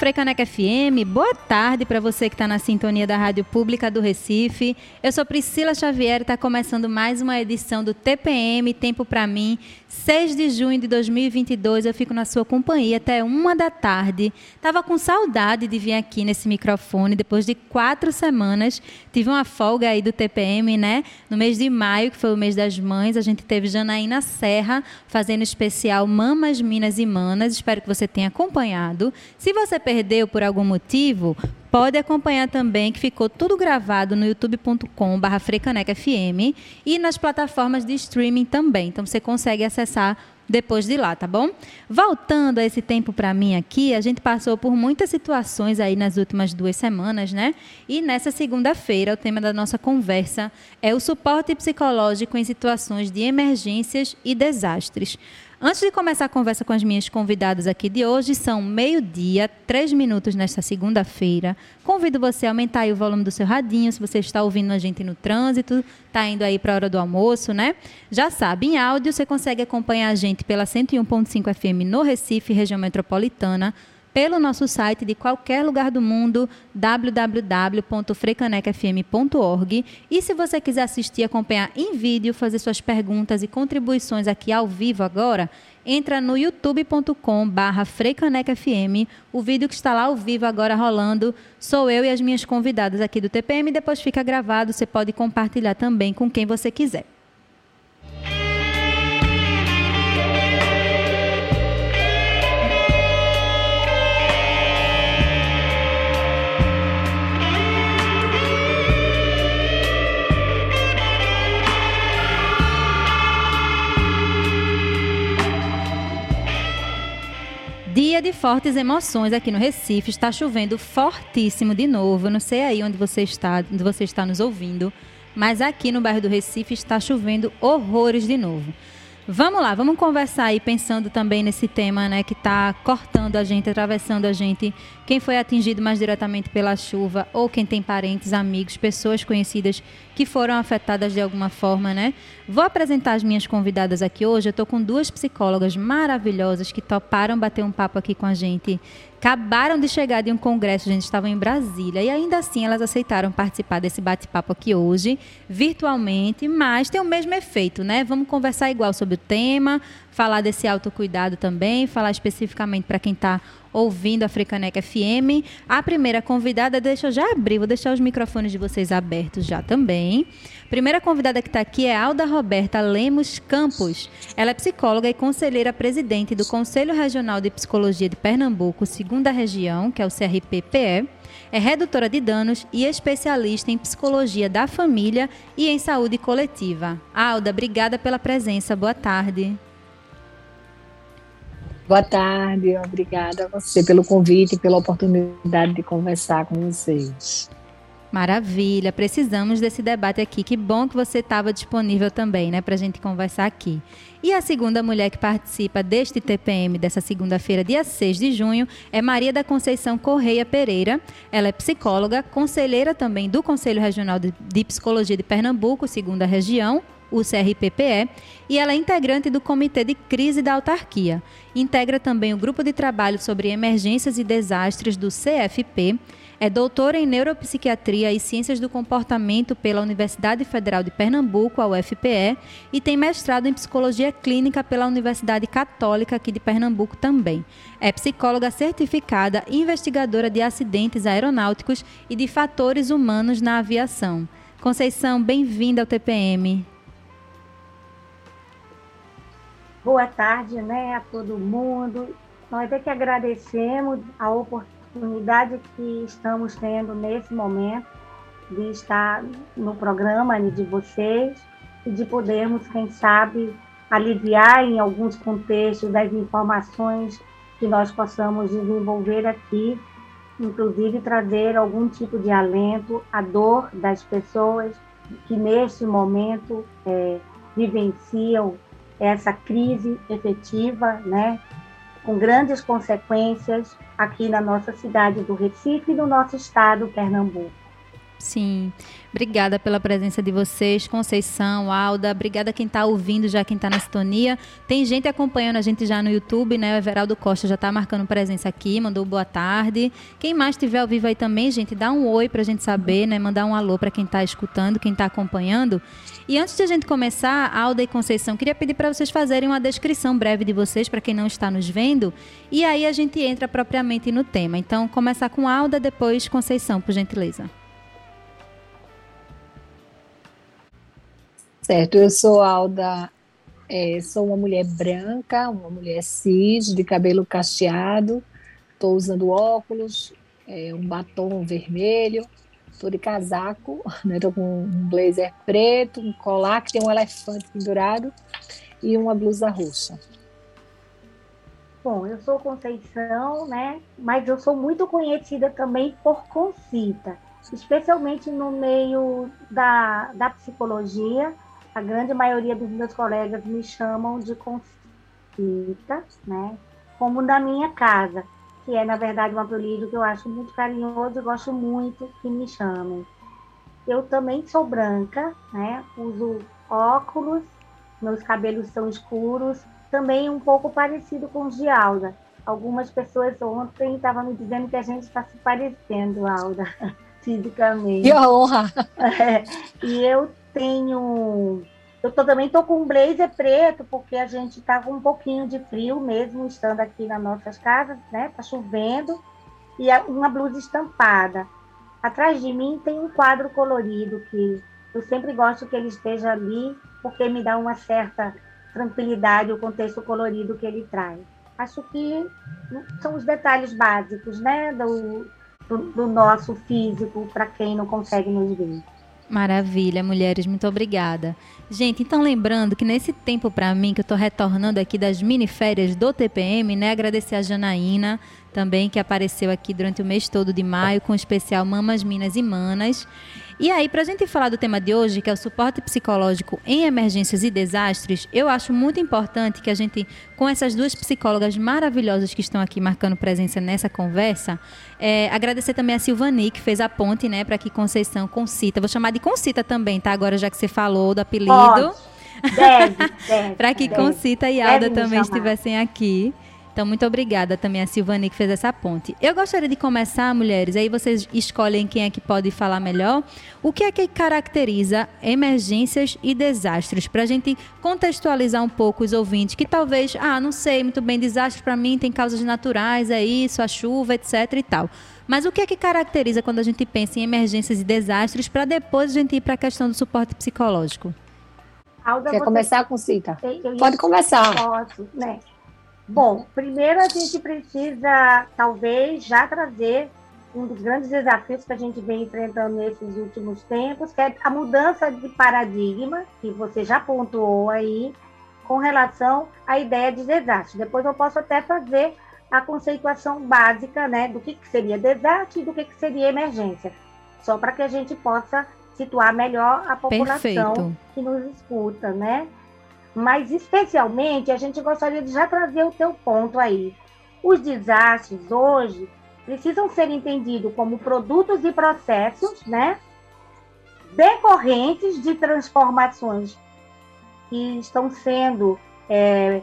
Frecaneca FM. Boa tarde para você que está na sintonia da Rádio Pública do Recife. Eu sou Priscila Xavier e está começando mais uma edição do TPM Tempo para mim. 6 de junho de 2022, eu fico na sua companhia até uma da tarde. Tava com saudade de vir aqui nesse microfone depois de quatro semanas. Tive uma folga aí do TPM, né? No mês de maio, que foi o mês das mães, a gente teve Janaína Serra fazendo especial Mamas, Minas e Manas. Espero que você tenha acompanhado. Se você perdeu por algum motivo, Pode acompanhar também, que ficou tudo gravado no youtube.com.br frecanecfm e nas plataformas de streaming também. Então você consegue acessar depois de lá, tá bom? Voltando a esse tempo para mim aqui, a gente passou por muitas situações aí nas últimas duas semanas, né? E nessa segunda-feira, o tema da nossa conversa é o suporte psicológico em situações de emergências e desastres. Antes de começar a conversa com as minhas convidadas aqui de hoje, são meio-dia, três minutos nesta segunda-feira. Convido você a aumentar o volume do seu radinho, se você está ouvindo a gente no trânsito, está indo aí para a hora do almoço, né? Já sabe, em áudio você consegue acompanhar a gente pela 101.5 FM no Recife, região metropolitana, pelo nosso site de qualquer lugar do mundo, www.frecanecfm.org. E se você quiser assistir, acompanhar em vídeo, fazer suas perguntas e contribuições aqui ao vivo agora, entra no youtube.com/barra freicanecfm. O vídeo que está lá ao vivo agora rolando sou eu e as minhas convidadas aqui do TPM. Depois fica gravado, você pode compartilhar também com quem você quiser. Dia de fortes emoções aqui no Recife. Está chovendo fortíssimo de novo. Eu não sei aí onde você está, onde você está nos ouvindo, mas aqui no bairro do Recife está chovendo horrores de novo. Vamos lá, vamos conversar aí pensando também nesse tema, né, que está cortando a gente, atravessando a gente. Quem foi atingido mais diretamente pela chuva ou quem tem parentes, amigos, pessoas conhecidas que foram afetadas de alguma forma, né? Vou apresentar as minhas convidadas aqui hoje. Eu estou com duas psicólogas maravilhosas que toparam bater um papo aqui com a gente acabaram de chegar de um congresso, a gente estava em Brasília, e ainda assim elas aceitaram participar desse bate-papo aqui hoje, virtualmente, mas tem o mesmo efeito, né? Vamos conversar igual sobre o tema, falar desse autocuidado também, falar especificamente para quem está ouvindo a Africaneca FM. A primeira convidada, deixa eu já abrir, vou deixar os microfones de vocês abertos já também. Primeira convidada que está aqui é Alda Roberta Lemos Campos. Ela é psicóloga e conselheira presidente do Conselho Regional de Psicologia de Pernambuco, segunda região, que é o CRPPE. É redutora de danos e especialista em psicologia da família e em saúde coletiva. Alda, obrigada pela presença. Boa tarde. Boa tarde, obrigada a você pelo convite e pela oportunidade de conversar com vocês. Maravilha, precisamos desse debate aqui. Que bom que você estava disponível também, né, para a gente conversar aqui. E a segunda mulher que participa deste TPM dessa segunda-feira, dia 6 de junho, é Maria da Conceição Correia Pereira. Ela é psicóloga, conselheira também do Conselho Regional de Psicologia de Pernambuco, segunda região, o CRPPE, e ela é integrante do Comitê de Crise da Autarquia. Integra também o Grupo de Trabalho sobre Emergências e Desastres do CFP é doutora em Neuropsiquiatria e Ciências do Comportamento pela Universidade Federal de Pernambuco, a UFPE, e tem mestrado em Psicologia Clínica pela Universidade Católica aqui de Pernambuco também. É psicóloga certificada investigadora de acidentes aeronáuticos e de fatores humanos na aviação. Conceição, bem-vinda ao TPM. Boa tarde, né, a todo mundo. Nós é que agradecemos a oportunidade oportunidade que estamos tendo nesse momento de estar no programa de vocês e de podermos, quem sabe, aliviar em alguns contextos das informações que nós possamos desenvolver aqui, inclusive trazer algum tipo de alento à dor das pessoas que neste momento é, vivenciam essa crise efetiva, né, com grandes consequências aqui na nossa cidade do Recife e no nosso estado, Pernambuco. Sim, obrigada pela presença de vocês, Conceição, Alda, obrigada quem está ouvindo, já quem está na sintonia. Tem gente acompanhando a gente já no YouTube, né? O Everaldo Costa já está marcando presença aqui, mandou boa tarde. Quem mais estiver ao vivo aí também, gente, dá um oi para a gente saber, né? Mandar um alô para quem está escutando, quem está acompanhando. E antes de a gente começar, Alda e Conceição, queria pedir para vocês fazerem uma descrição breve de vocês, para quem não está nos vendo, e aí a gente entra propriamente no tema. Então, começar com Alda, depois Conceição, por gentileza. Certo, eu sou Alda, é, sou uma mulher branca, uma mulher cis, de cabelo cacheado, estou usando óculos, é, um batom vermelho, estou de casaco, né, com um blazer preto, um colar que tem um elefante pendurado e uma blusa roxa. Bom, eu sou Conceição, né? Mas eu sou muito conhecida também por Concita, especialmente no meio da, da psicologia a grande maioria dos meus colegas me chamam de Concita, né? Como da minha casa, que é, na verdade, um apelido que eu acho muito carinhoso e gosto muito que me chamem. Eu também sou branca, né? Uso óculos, meus cabelos são escuros, também um pouco parecido com o de Alda. Algumas pessoas ontem estavam me dizendo que a gente está se parecendo, Alda, fisicamente. Que honra! É, e eu tenho. Eu tô, também estou com um blazer preto, porque a gente está com um pouquinho de frio mesmo, estando aqui nas nossas casas, né? Tá chovendo, e uma blusa estampada. Atrás de mim tem um quadro colorido que eu sempre gosto que ele esteja ali, porque me dá uma certa tranquilidade o contexto colorido que ele traz. Acho que são os detalhes básicos, né, do, do, do nosso físico para quem não consegue nos ver. Maravilha, mulheres, muito obrigada. Gente, então lembrando que nesse tempo para mim, que eu estou retornando aqui das mini férias do TPM, né? Agradecer a Janaína também, que apareceu aqui durante o mês todo de maio, com o especial Mamas, Minas e Manas. E aí, para a gente falar do tema de hoje, que é o suporte psicológico em emergências e desastres, eu acho muito importante que a gente, com essas duas psicólogas maravilhosas que estão aqui marcando presença nessa conversa, é, agradecer também a Silvani, que fez a ponte, né, para que Conceição Concita, vou chamar de Concita também, tá? Agora já que você falou do apelido. Para que deve, Concita e Alda também estivessem aqui. Então, muito obrigada também a Silvani que fez essa ponte. Eu gostaria de começar, mulheres, aí vocês escolhem quem é que pode falar melhor. O que é que caracteriza emergências e desastres? Para a gente contextualizar um pouco os ouvintes que talvez, ah, não sei muito bem, desastre para mim tem causas naturais, é isso, a chuva, etc e tal. Mas o que é que caracteriza quando a gente pensa em emergências e desastres para depois a gente ir para a questão do suporte psicológico? Alda, Quer você... começar com Cita? Pode começar. Posso, né? Bom, primeiro a gente precisa, talvez, já trazer um dos grandes desafios que a gente vem enfrentando nesses últimos tempos, que é a mudança de paradigma, que você já pontuou aí, com relação à ideia de desastre. Depois eu posso até fazer a conceituação básica né, do que, que seria desastre e do que, que seria emergência, só para que a gente possa situar melhor a população Perfeito. que nos escuta, né? Mas, especialmente, a gente gostaria de já trazer o teu ponto aí. Os desastres hoje precisam ser entendidos como produtos e processos, né? Decorrentes de transformações que estão sendo é,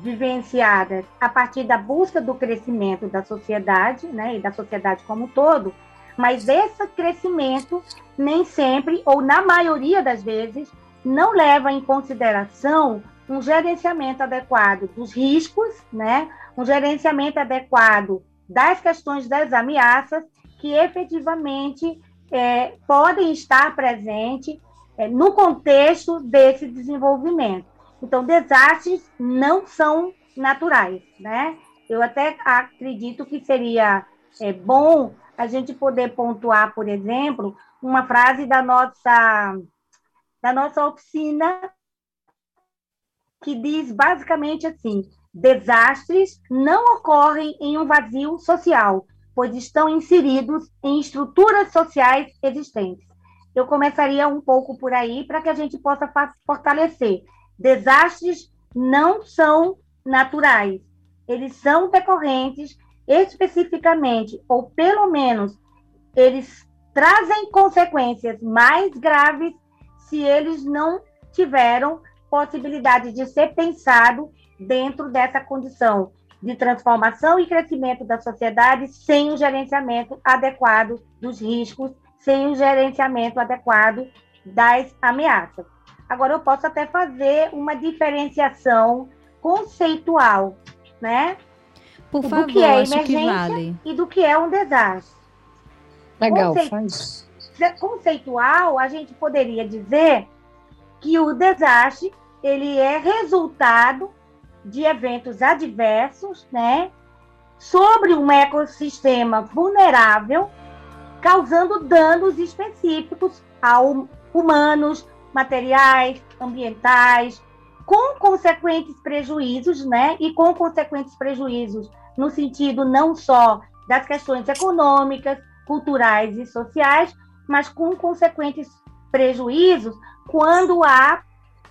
vivenciadas a partir da busca do crescimento da sociedade, né? E da sociedade como um todo. Mas esse crescimento nem sempre, ou na maioria das vezes, não leva em consideração um gerenciamento adequado dos riscos, né? um gerenciamento adequado das questões das ameaças que efetivamente é, podem estar presentes é, no contexto desse desenvolvimento. Então, desastres não são naturais, né? Eu até acredito que seria é, bom a gente poder pontuar, por exemplo, uma frase da nossa da nossa oficina, que diz basicamente assim: desastres não ocorrem em um vazio social, pois estão inseridos em estruturas sociais existentes. Eu começaria um pouco por aí para que a gente possa fortalecer. Desastres não são naturais, eles são decorrentes especificamente, ou pelo menos eles trazem consequências mais graves se eles não tiveram possibilidade de ser pensado dentro dessa condição de transformação e crescimento da sociedade sem o gerenciamento adequado dos riscos, sem o gerenciamento adequado das ameaças. Agora eu posso até fazer uma diferenciação conceitual, né? Por do favor, que é emergência vale. e do que é um desastre. Legal, Conceitu... faz conceitual, a gente poderia dizer que o desastre ele é resultado de eventos adversos, né, sobre um ecossistema vulnerável, causando danos específicos a humanos, materiais, ambientais, com consequentes prejuízos, né, e com consequentes prejuízos no sentido não só das questões econômicas, culturais e sociais, mas com consequentes prejuízos quando há,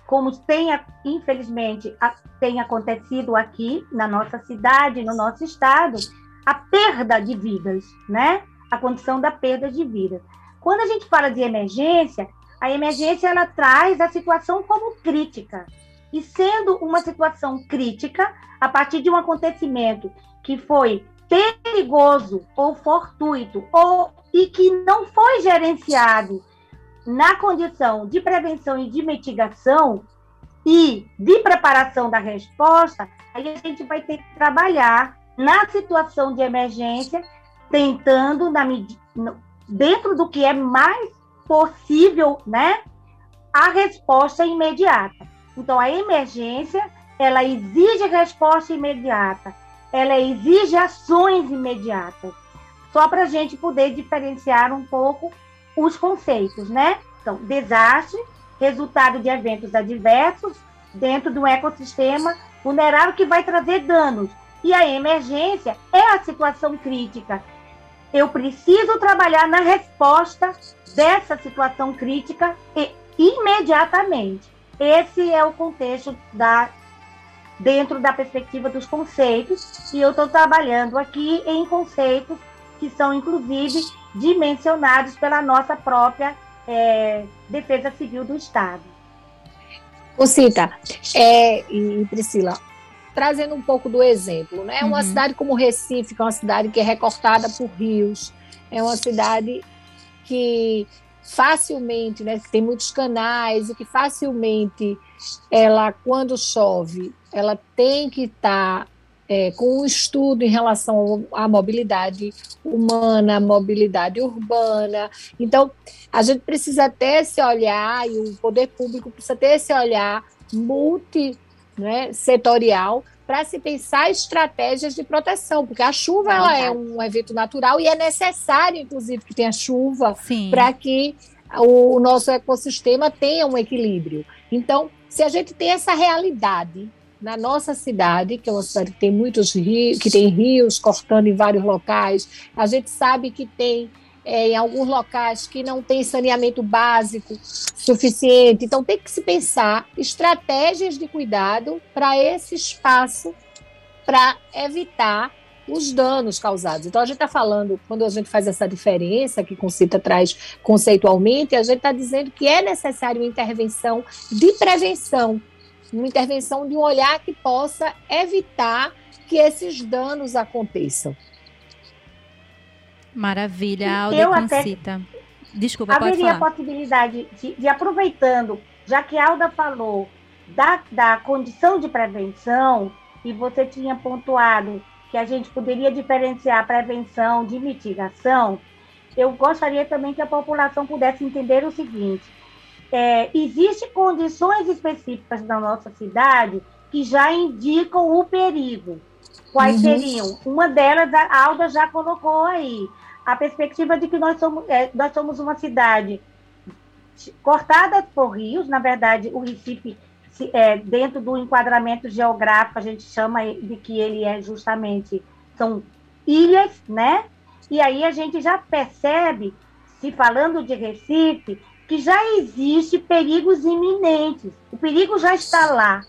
como tem, infelizmente, tem acontecido aqui na nossa cidade, no nosso estado, a perda de vidas, né? A condição da perda de vida. Quando a gente fala de emergência, a emergência ela traz a situação como crítica. E sendo uma situação crítica, a partir de um acontecimento que foi perigoso ou fortuito ou e que não foi gerenciado na condição de prevenção e de mitigação e de preparação da resposta, aí a gente vai ter que trabalhar na situação de emergência, tentando, na, dentro do que é mais possível, né, a resposta imediata. Então, a emergência, ela exige resposta imediata, ela exige ações imediatas só para a gente poder diferenciar um pouco os conceitos, né? Então, desastre, resultado de eventos adversos dentro de um ecossistema vulnerável que vai trazer danos. E a emergência é a situação crítica. Eu preciso trabalhar na resposta dessa situação crítica e, imediatamente. Esse é o contexto da dentro da perspectiva dos conceitos e eu estou trabalhando aqui em conceitos que são, inclusive, dimensionados pela nossa própria é, Defesa Civil do Estado. Ô Cita, é, e Priscila, trazendo um pouco do exemplo, né? Uma uhum. cidade como Recife, que é uma cidade que é recortada por rios, é uma cidade que facilmente, né, que tem muitos canais e que facilmente ela, quando chove, ela tem que estar tá, é, com um estudo em relação à mobilidade humana, à mobilidade urbana. Então, a gente precisa ter esse olhar, e o poder público precisa ter esse olhar multi né, setorial para se pensar estratégias de proteção, porque a chuva é ela é um evento natural e é necessário, inclusive, que tenha chuva para que o nosso ecossistema tenha um equilíbrio. Então, se a gente tem essa realidade na nossa cidade, que é uma cidade que tem muitos rios, que tem rios cortando em vários locais, a gente sabe que tem é, em alguns locais que não tem saneamento básico suficiente. Então, tem que se pensar estratégias de cuidado para esse espaço, para evitar os danos causados. Então, a gente está falando, quando a gente faz essa diferença que Concita traz conceitualmente, a gente está dizendo que é necessário uma intervenção de prevenção, uma intervenção de um olhar que possa evitar que esses danos aconteçam. Maravilha, Alda eu Concita. Até... Desculpa, Haveria a possibilidade de, de, aproveitando, já que a Alda falou da, da condição de prevenção, e você tinha pontuado que a gente poderia diferenciar prevenção de mitigação, eu gostaria também que a população pudesse entender o seguinte: é, existem condições específicas na nossa cidade que já indicam o perigo. Quais uhum. seriam? Uma delas, a Alda já colocou aí, a perspectiva de que nós somos, é, nós somos uma cidade cortada por rios, na verdade, o Recife, se, é, dentro do enquadramento geográfico, a gente chama de que ele é justamente, são ilhas, né? E aí a gente já percebe, se falando de Recife, que já existe perigos iminentes. O perigo já está lá.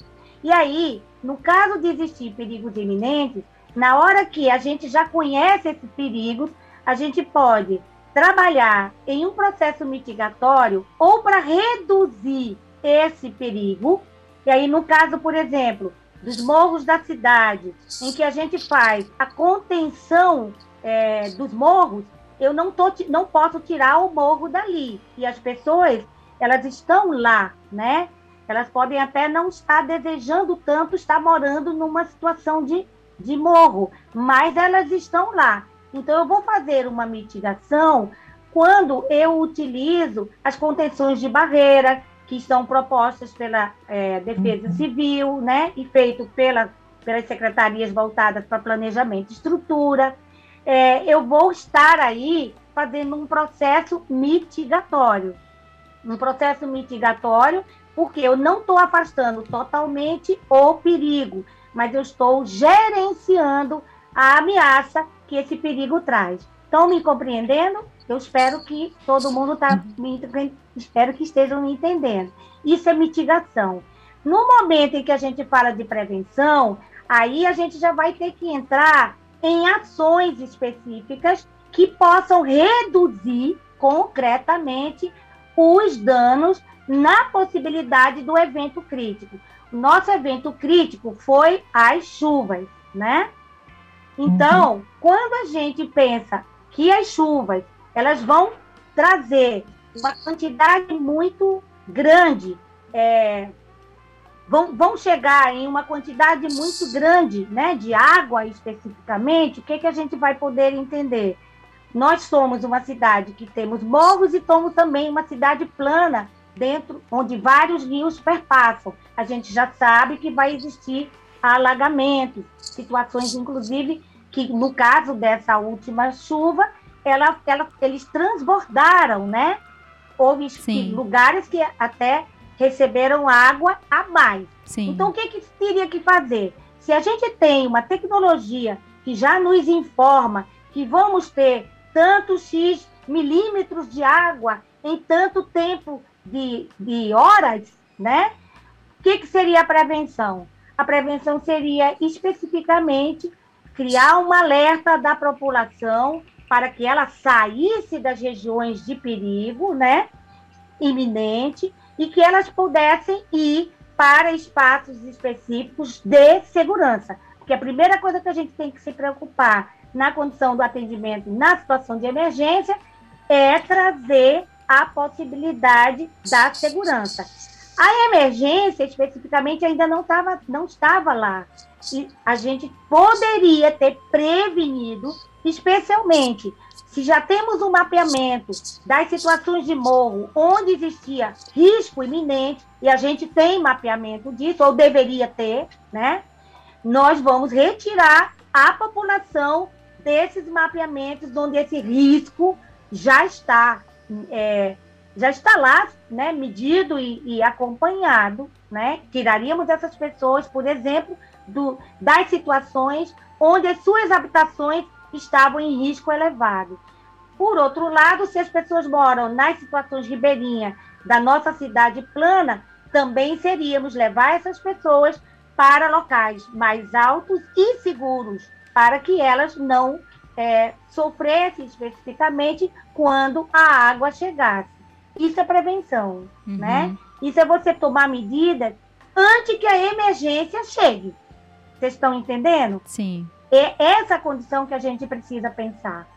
E aí, no caso de existir perigos iminentes, na hora que a gente já conhece esses perigos, a gente pode trabalhar em um processo mitigatório ou para reduzir esse perigo. E aí, no caso, por exemplo, dos morros da cidade, em que a gente faz a contenção é, dos morros, eu não, tô, não posso tirar o morro dali. E as pessoas, elas estão lá, né? Elas podem até não estar desejando tanto estar morando numa situação de, de morro, mas elas estão lá. Então, eu vou fazer uma mitigação quando eu utilizo as contenções de barreira, que são propostas pela é, Defesa uhum. Civil, né, e feito pela, pelas secretarias voltadas para planejamento e estrutura. É, eu vou estar aí fazendo um processo mitigatório. Um processo mitigatório, porque eu não estou afastando totalmente o perigo, mas eu estou gerenciando a ameaça que esse perigo traz. Estão me compreendendo? Eu espero que todo mundo está me espero que estejam me entendendo. Isso é mitigação. No momento em que a gente fala de prevenção, aí a gente já vai ter que entrar em ações específicas que possam reduzir concretamente os danos na possibilidade do evento crítico. Nosso evento crítico foi as chuvas, né? Então, uhum. quando a gente pensa que as chuvas elas vão trazer uma quantidade muito grande, é, vão, vão chegar em uma quantidade muito grande né, de água especificamente, o que, que a gente vai poder entender? Nós somos uma cidade que temos morros e somos também uma cidade plana, dentro onde vários rios perpassam. A gente já sabe que vai existir alagamentos, situações, inclusive, que no caso dessa última chuva, ela, ela, eles transbordaram, né? Houve Sim. lugares que até receberam água a mais. Sim. Então, o que, que teria que fazer? Se a gente tem uma tecnologia que já nos informa que vamos ter tantos X milímetros de água em tanto tempo de, de horas, né? O que, que seria a prevenção? A prevenção seria especificamente criar um alerta da população para que ela saísse das regiões de perigo, né, iminente, e que elas pudessem ir para espaços específicos de segurança. Porque a primeira coisa que a gente tem que se preocupar na condição do atendimento na situação de emergência é trazer a possibilidade da segurança. A emergência, especificamente, ainda não, tava, não estava lá. E a gente poderia ter prevenido, especialmente se já temos um mapeamento das situações de morro onde existia risco iminente, e a gente tem mapeamento disso, ou deveria ter, né? Nós vamos retirar a população desses mapeamentos onde esse risco já está é, já está lá, né, medido e, e, acompanhado, né? Tiraríamos essas pessoas, por exemplo, do, das situações onde as suas habitações estavam em risco elevado. Por outro lado, se as pessoas moram nas situações ribeirinhas da nossa cidade plana, também seríamos levar essas pessoas para locais mais altos e seguros, para que elas não é, sofressem especificamente quando a água chegasse. Isso é prevenção, uhum. né? Isso é você tomar medidas antes que a emergência chegue. Vocês estão entendendo? Sim. É essa condição que a gente precisa pensar.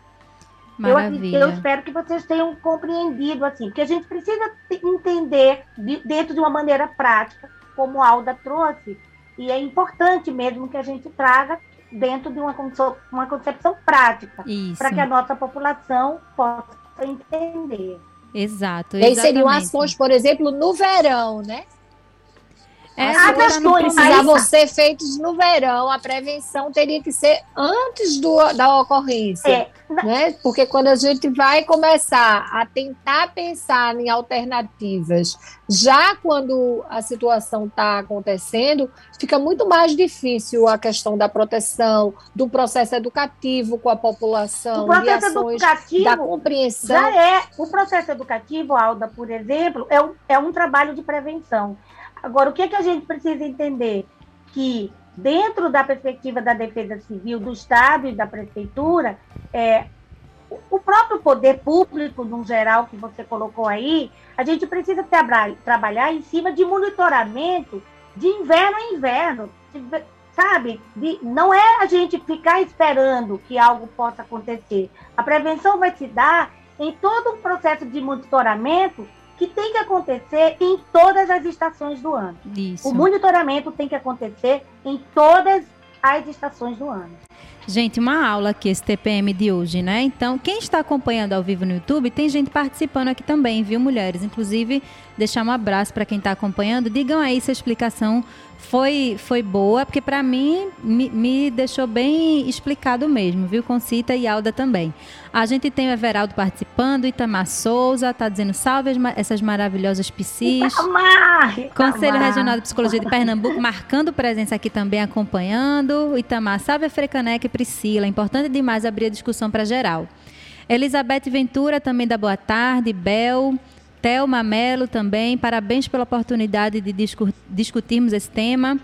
Maravilha. Eu, eu espero que vocês tenham compreendido assim, porque a gente precisa entender de, dentro de uma maneira prática, como a Alda trouxe, e é importante mesmo que a gente traga dentro de uma, uma concepção prática, para que a nossa população possa entender. Exato. E aí seriam ações, por exemplo, no verão, né? É, as ações precisavam ser feitas no verão, a prevenção teria que ser antes do, da ocorrência. É. Né? Porque quando a gente vai começar a tentar pensar em alternativas, já quando a situação está acontecendo, fica muito mais difícil a questão da proteção, do processo educativo com a população, o processo educativo da compreensão. Já é. O processo educativo, Alda, por exemplo, é um, é um trabalho de prevenção. Agora, o que, é que a gente precisa entender? Que dentro da perspectiva da defesa civil do Estado e da prefeitura, é, o próprio poder público, no geral, que você colocou aí, a gente precisa tra trabalhar em cima de monitoramento de inverno a inverno, de, sabe? De, não é a gente ficar esperando que algo possa acontecer. A prevenção vai se dar em todo um processo de monitoramento que tem que acontecer em todas as estações do ano. Isso. O monitoramento tem que acontecer em todas as estações do ano. Gente, uma aula aqui, esse TPM de hoje, né? Então, quem está acompanhando ao vivo no YouTube, tem gente participando aqui também, viu, mulheres? Inclusive, deixar um abraço para quem está acompanhando. Digam aí se a explicação foi, foi boa, porque para mim me, me, deixou bem explicado mesmo, viu, Concita e Alda também. A gente tem o Everaldo participando, Itamar Souza está dizendo salve essas maravilhosas psis. Itamar, Conselho Regional de Psicologia de Pernambuco marcando presença aqui também, acompanhando. Itamar, salve a e Priscila. Importante demais abrir a discussão para geral. Elizabeth Ventura também da boa tarde, Bel. Thelma Mello também, parabéns pela oportunidade de discutirmos esse tema.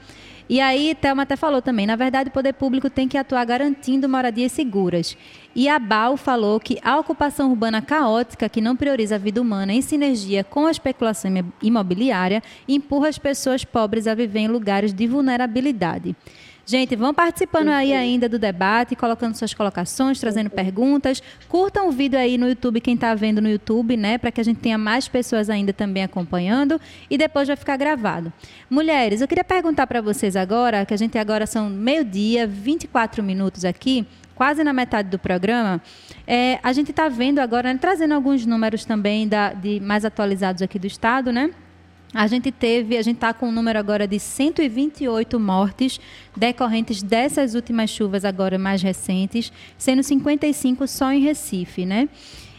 E aí, Thelma até falou também, na verdade, o poder público tem que atuar garantindo moradias seguras. E a BAL falou que a ocupação urbana caótica, que não prioriza a vida humana em sinergia com a especulação imobiliária, empurra as pessoas pobres a viver em lugares de vulnerabilidade. Gente, vão participando aí ainda do debate, colocando suas colocações, trazendo perguntas. Curtam o vídeo aí no YouTube, quem está vendo no YouTube, né? Para que a gente tenha mais pessoas ainda também acompanhando. E depois vai ficar gravado. Mulheres, eu queria perguntar para vocês agora, que a gente agora são meio-dia, 24 minutos aqui quase na metade do programa, é, a gente está vendo agora, né, trazendo alguns números também da, de mais atualizados aqui do estado, né? A gente teve, a gente está com um número agora de 128 mortes decorrentes dessas últimas chuvas agora mais recentes, sendo 55 só em Recife, né?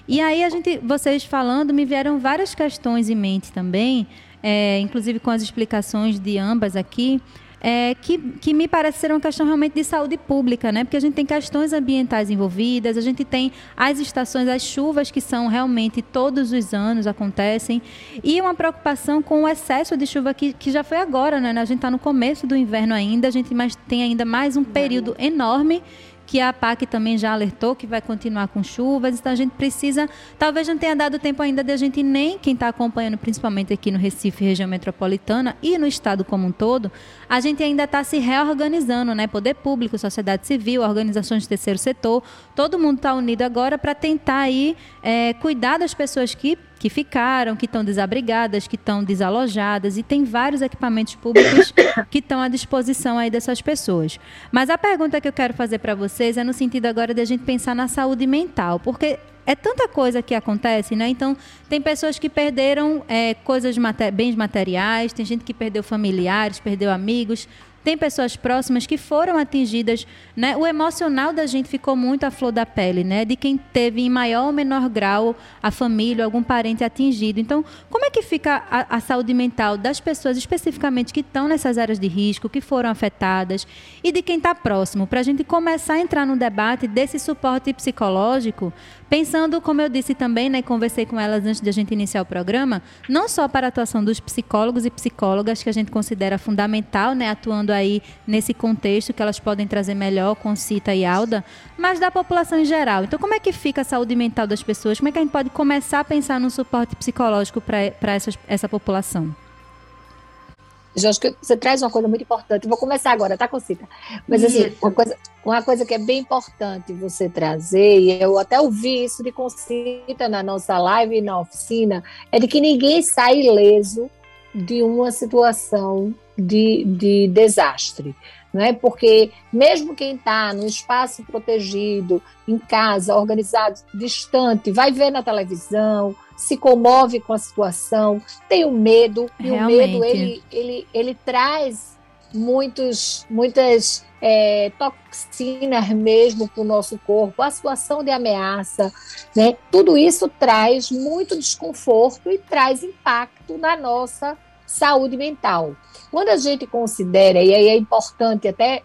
E aí a gente, vocês falando, me vieram várias questões em mente também, é, inclusive com as explicações de ambas aqui, é, que, que me parece ser uma questão realmente de saúde pública, né? Porque a gente tem questões ambientais envolvidas, a gente tem as estações, as chuvas que são realmente todos os anos acontecem, e uma preocupação com o excesso de chuva que, que já foi agora, né? A gente está no começo do inverno ainda, a gente mais, tem ainda mais um período enorme que a PAC também já alertou que vai continuar com chuvas, então a gente precisa, talvez não tenha dado tempo ainda de a gente nem quem está acompanhando, principalmente aqui no Recife, região metropolitana e no estado como um todo, a gente ainda está se reorganizando, né? Poder público, sociedade civil, organizações de terceiro setor, todo mundo está unido agora para tentar aí é, cuidar das pessoas que que ficaram, que estão desabrigadas, que estão desalojadas e tem vários equipamentos públicos que estão à disposição aí dessas pessoas. Mas a pergunta que eu quero fazer para vocês é no sentido agora de a gente pensar na saúde mental, porque é tanta coisa que acontece, né? Então, tem pessoas que perderam é, coisas, bens materiais, tem gente que perdeu familiares, perdeu amigos, tem pessoas próximas que foram atingidas, né? O emocional da gente ficou muito à flor da pele, né? De quem teve em maior ou menor grau a família, algum parente atingido. Então, como é que fica a, a saúde mental das pessoas especificamente que estão nessas áreas de risco, que foram afetadas e de quem está próximo, para a gente começar a entrar no debate desse suporte psicológico Pensando, como eu disse também, né, conversei com elas antes de a gente iniciar o programa, não só para a atuação dos psicólogos e psicólogas, que a gente considera fundamental, né, atuando aí nesse contexto que elas podem trazer melhor com Cita e Alda, mas da população em geral. Então, como é que fica a saúde mental das pessoas? Como é que a gente pode começar a pensar no suporte psicológico para essa população? Eu acho que você traz uma coisa muito importante. Vou começar agora, tá, Concita? Mas assim, uma coisa, uma coisa que é bem importante você trazer, e eu até ouvi isso de Concita na nossa live e na oficina, é de que ninguém sai ileso de uma situação de, de desastre. Né? Porque mesmo quem está no espaço protegido, em casa, organizado, distante, vai ver na televisão, se comove com a situação, tem o medo, e Realmente. o medo ele, ele, ele traz muitos, muitas é, toxinas mesmo para o nosso corpo, a situação de ameaça, né? Tudo isso traz muito desconforto e traz impacto na nossa saúde mental. Quando a gente considera, e aí é importante até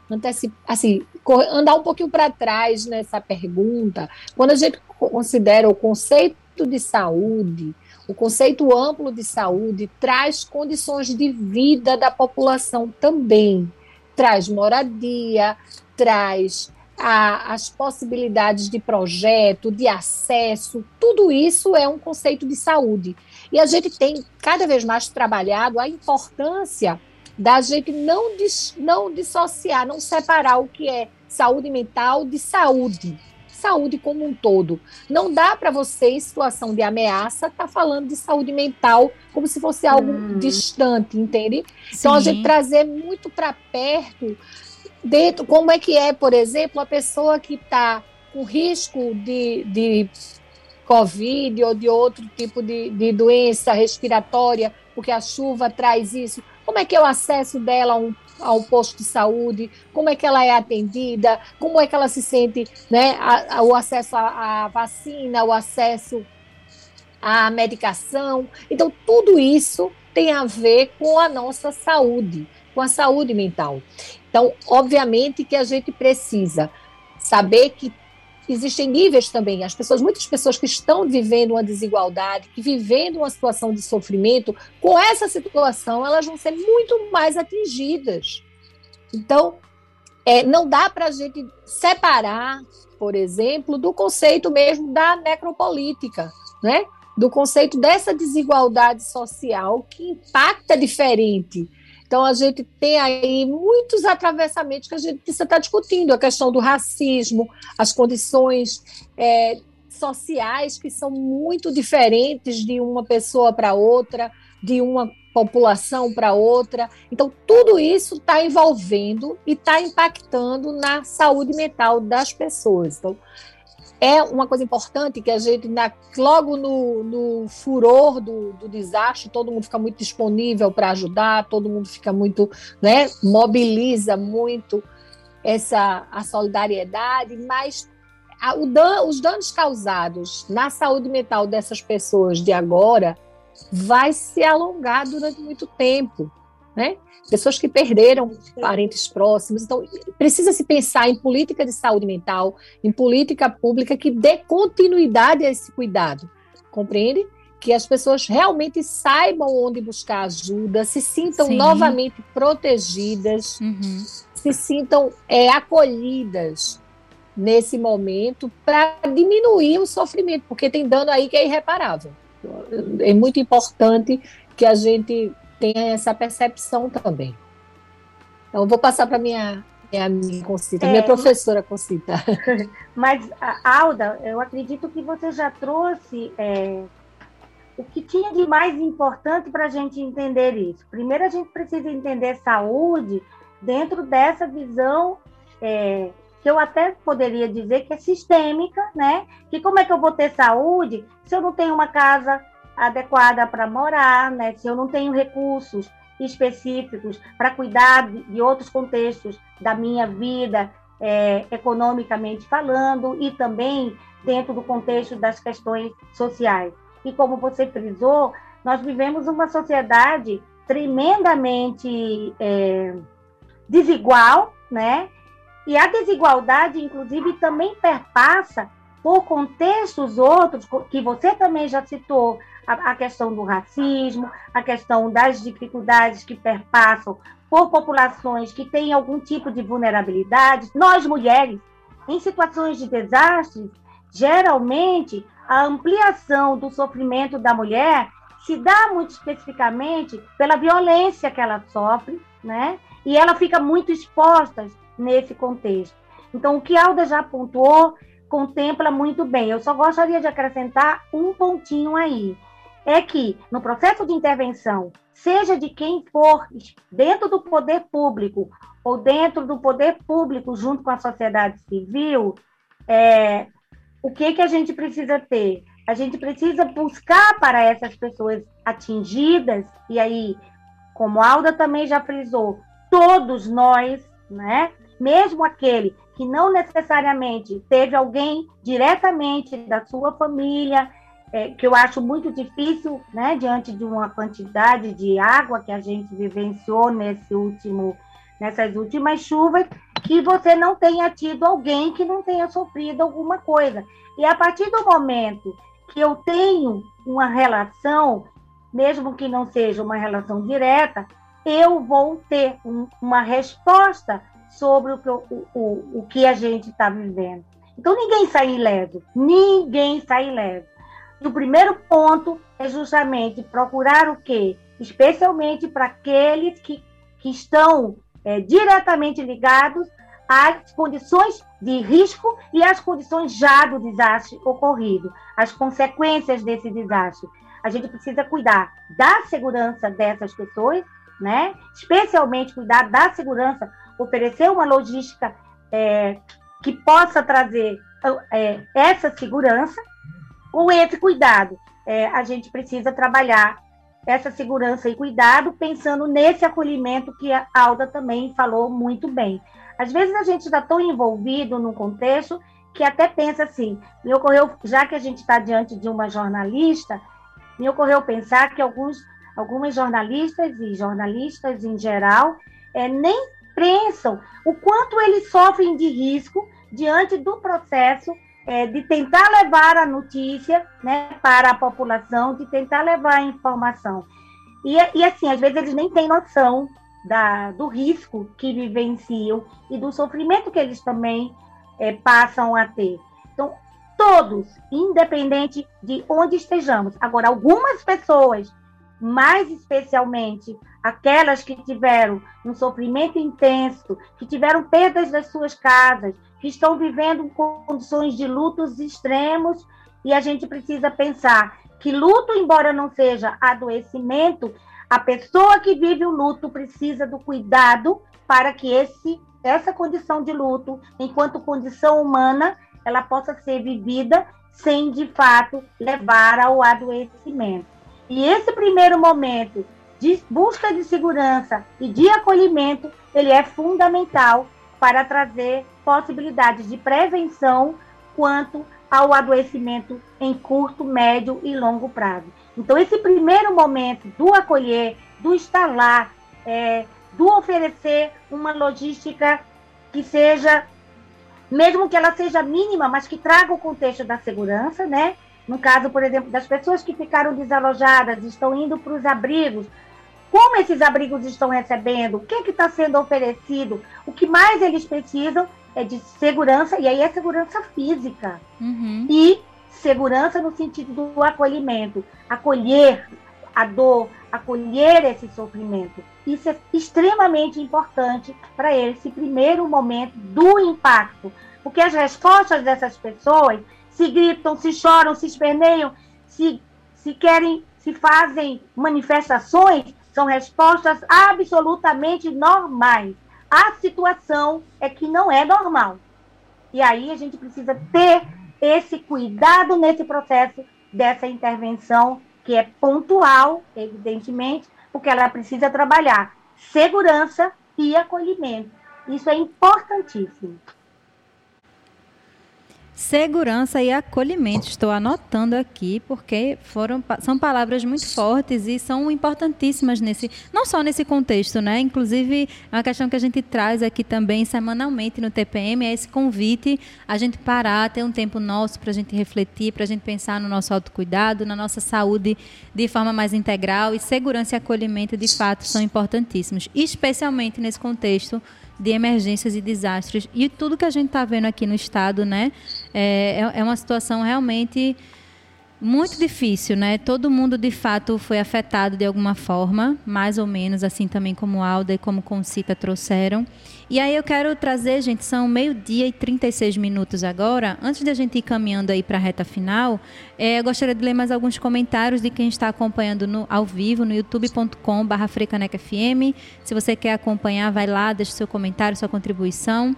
assim, andar um pouquinho para trás nessa pergunta, quando a gente considera o conceito de saúde, o conceito amplo de saúde traz condições de vida da população também. Traz moradia, traz a, as possibilidades de projeto, de acesso, tudo isso é um conceito de saúde. E a gente tem cada vez mais trabalhado a importância da gente não, dis, não dissociar, não separar o que é saúde mental de saúde saúde como um todo. Não dá para você, em situação de ameaça, estar tá falando de saúde mental como se fosse algo hum. distante, entende? Sim. Então, a gente trazer muito para perto, dentro, como é que é, por exemplo, a pessoa que está com risco de, de Covid ou de outro tipo de, de doença respiratória, porque a chuva traz isso. Como é que é o acesso dela a um ao posto de saúde, como é que ela é atendida, como é que ela se sente, né, a, a, o acesso à vacina, o acesso à medicação. Então, tudo isso tem a ver com a nossa saúde, com a saúde mental. Então, obviamente que a gente precisa saber que existem níveis também. As pessoas, muitas pessoas que estão vivendo uma desigualdade, que vivendo uma situação de sofrimento, com essa situação elas vão ser muito mais atingidas. Então, é, não dá para a gente separar, por exemplo, do conceito mesmo da necropolítica, né? do conceito dessa desigualdade social que impacta diferente então, a gente tem aí muitos atravessamentos que a gente precisa estar discutindo: a questão do racismo, as condições é, sociais que são muito diferentes de uma pessoa para outra, de uma população para outra. Então, tudo isso está envolvendo e está impactando na saúde mental das pessoas. Então, é uma coisa importante que a gente, na, logo no, no furor do, do, desastre, todo mundo fica muito disponível para ajudar, todo mundo fica muito, né, mobiliza muito essa a solidariedade, mas a, dan, os danos causados na saúde mental dessas pessoas de agora vai se alongar durante muito tempo, né? pessoas que perderam parentes próximos. Então, precisa se pensar em política de saúde mental, em política pública que dê continuidade a esse cuidado. Compreende? Que as pessoas realmente saibam onde buscar ajuda, se sintam Sim. novamente protegidas, uhum. se sintam é, acolhidas nesse momento para diminuir o sofrimento, porque tem dano aí que é irreparável. É muito importante que a gente tenha essa percepção também. Então, vou passar para minha minha amiga Concita, é, minha professora Concita. Mas, Alda, eu acredito que você já trouxe é, o que tinha de mais importante para a gente entender isso. Primeiro, a gente precisa entender saúde dentro dessa visão é, que eu até poderia dizer que é sistêmica, né? Que como é que eu vou ter saúde se eu não tenho uma casa adequada para morar, né? Se eu não tenho recursos específicos para cuidar de, outros contextos da minha vida, é, economicamente falando, e também dentro do contexto das questões sociais. E como você frisou, nós vivemos uma sociedade tremendamente é, desigual, né? E a desigualdade, inclusive, também perpassa por contextos outros, que você também já citou, a, a questão do racismo, a questão das dificuldades que perpassam por populações que têm algum tipo de vulnerabilidade. Nós, mulheres, em situações de desastres, geralmente a ampliação do sofrimento da mulher se dá muito especificamente pela violência que ela sofre, né? E ela fica muito exposta nesse contexto. Então, o que Alda já pontuou contempla muito bem. Eu só gostaria de acrescentar um pontinho aí. É que no processo de intervenção, seja de quem for, dentro do poder público ou dentro do poder público junto com a sociedade civil, é, o que, que a gente precisa ter? A gente precisa buscar para essas pessoas atingidas, e aí, como a Alda também já frisou, todos nós, né? Mesmo aquele que não necessariamente teve alguém diretamente da sua família, é, que eu acho muito difícil, né, diante de uma quantidade de água que a gente vivenciou nesse último, nessas últimas chuvas, que você não tenha tido alguém que não tenha sofrido alguma coisa. E a partir do momento que eu tenho uma relação, mesmo que não seja uma relação direta, eu vou ter um, uma resposta sobre o que, o, o, o que a gente está vivendo. Então, ninguém sai ileso. Ninguém sai ileso. O primeiro ponto é justamente procurar o quê? Especialmente para aqueles que, que estão é, diretamente ligados às condições de risco e às condições já do desastre ocorrido, as consequências desse desastre. A gente precisa cuidar da segurança dessas pessoas, né? Especialmente cuidar da segurança, oferecer uma logística é, que possa trazer é, essa segurança. Com esse cuidado, é, a gente precisa trabalhar essa segurança e cuidado pensando nesse acolhimento que a Alda também falou muito bem. Às vezes a gente está tão envolvido num contexto que até pensa assim, me ocorreu, já que a gente está diante de uma jornalista, me ocorreu pensar que alguns algumas jornalistas e jornalistas em geral é, nem pensam o quanto eles sofrem de risco diante do processo é, de tentar levar a notícia né, para a população, de tentar levar a informação. E, e assim, às vezes eles nem têm noção da, do risco que vivenciam e do sofrimento que eles também é, passam a ter. Então, todos, independente de onde estejamos. Agora, algumas pessoas mais especialmente aquelas que tiveram um sofrimento intenso, que tiveram perdas das suas casas, que estão vivendo condições de lutos extremos, e a gente precisa pensar que luto, embora não seja adoecimento, a pessoa que vive o luto precisa do cuidado para que esse essa condição de luto, enquanto condição humana, ela possa ser vivida sem de fato levar ao adoecimento. E esse primeiro momento de busca de segurança e de acolhimento, ele é fundamental para trazer possibilidades de prevenção quanto ao adoecimento em curto, médio e longo prazo. Então, esse primeiro momento do acolher, do estar lá, é, do oferecer uma logística que seja, mesmo que ela seja mínima, mas que traga o contexto da segurança, né? No caso, por exemplo, das pessoas que ficaram desalojadas, estão indo para os abrigos, como esses abrigos estão recebendo, o que está sendo oferecido, o que mais eles precisam é de segurança, e aí é segurança física. Uhum. E segurança no sentido do acolhimento, acolher a dor, acolher esse sofrimento. Isso é extremamente importante para esse primeiro momento do impacto, porque as respostas dessas pessoas se gritam, se choram, se esperneiam, se, se querem, se fazem manifestações, são respostas absolutamente normais. A situação é que não é normal. E aí a gente precisa ter esse cuidado nesse processo dessa intervenção, que é pontual, evidentemente, porque ela precisa trabalhar segurança e acolhimento. Isso é importantíssimo. Segurança e acolhimento. Estou anotando aqui porque foram são palavras muito fortes e são importantíssimas nesse não só nesse contexto, né? Inclusive, é uma questão que a gente traz aqui também semanalmente no TPM é esse convite a gente parar, ter um tempo nosso para a gente refletir, para a gente pensar no nosso autocuidado, na nossa saúde de forma mais integral e segurança e acolhimento de fato são importantíssimos, especialmente nesse contexto de emergências e desastres. E tudo que a gente está vendo aqui no estado, né, é, é, é uma situação realmente muito difícil, né? Todo mundo de fato foi afetado de alguma forma, mais ou menos, assim também como Alda e como Concita trouxeram. E aí eu quero trazer, gente, são meio-dia e 36 minutos agora. Antes de a gente ir caminhando aí para a reta final, é, eu gostaria de ler mais alguns comentários de quem está acompanhando no, ao vivo no youtube.com.br FM. Se você quer acompanhar, vai lá, deixe seu comentário, sua contribuição.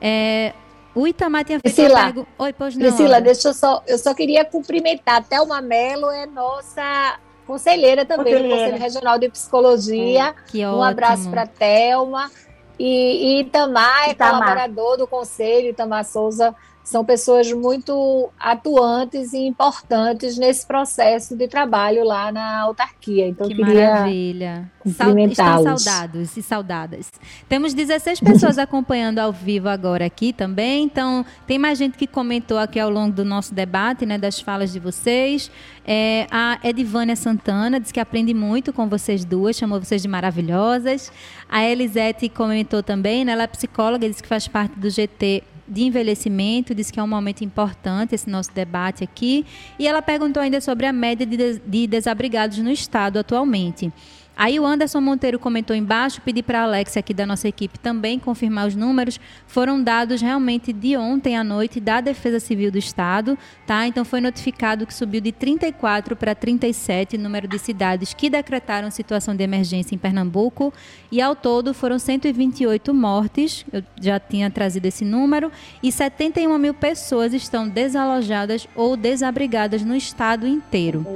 É, o Itamar tinha feito Priscila, pergunta. Oi, pois não. Priscila, deixa eu só. Eu só queria cumprimentar. A Thelma Mello é nossa conselheira também conselheira. do Conselho Regional de Psicologia. É, um abraço para a Thelma. E, e Itamar é Itamar. colaborador do Conselho, Itamar Souza são pessoas muito atuantes e importantes nesse processo de trabalho lá na autarquia. Então, que queria maravilha. Estão saudados e saudadas. Temos 16 pessoas acompanhando ao vivo agora aqui também. Então, tem mais gente que comentou aqui ao longo do nosso debate, né, das falas de vocês. É, a Edivânia Santana disse que aprende muito com vocês duas, chamou vocês de maravilhosas. A Elisete comentou também, né, ela é psicóloga, disse que faz parte do GT de envelhecimento, diz que é um momento importante esse nosso debate aqui. E ela perguntou ainda sobre a média de, de desabrigados no estado atualmente. Aí o Anderson Monteiro comentou embaixo, pedi para a Alex aqui da nossa equipe também confirmar os números. Foram dados realmente de ontem à noite da Defesa Civil do Estado, tá? Então foi notificado que subiu de 34 para 37 o número de cidades que decretaram situação de emergência em Pernambuco e ao todo foram 128 mortes, eu já tinha trazido esse número, e 71 mil pessoas estão desalojadas ou desabrigadas no estado inteiro.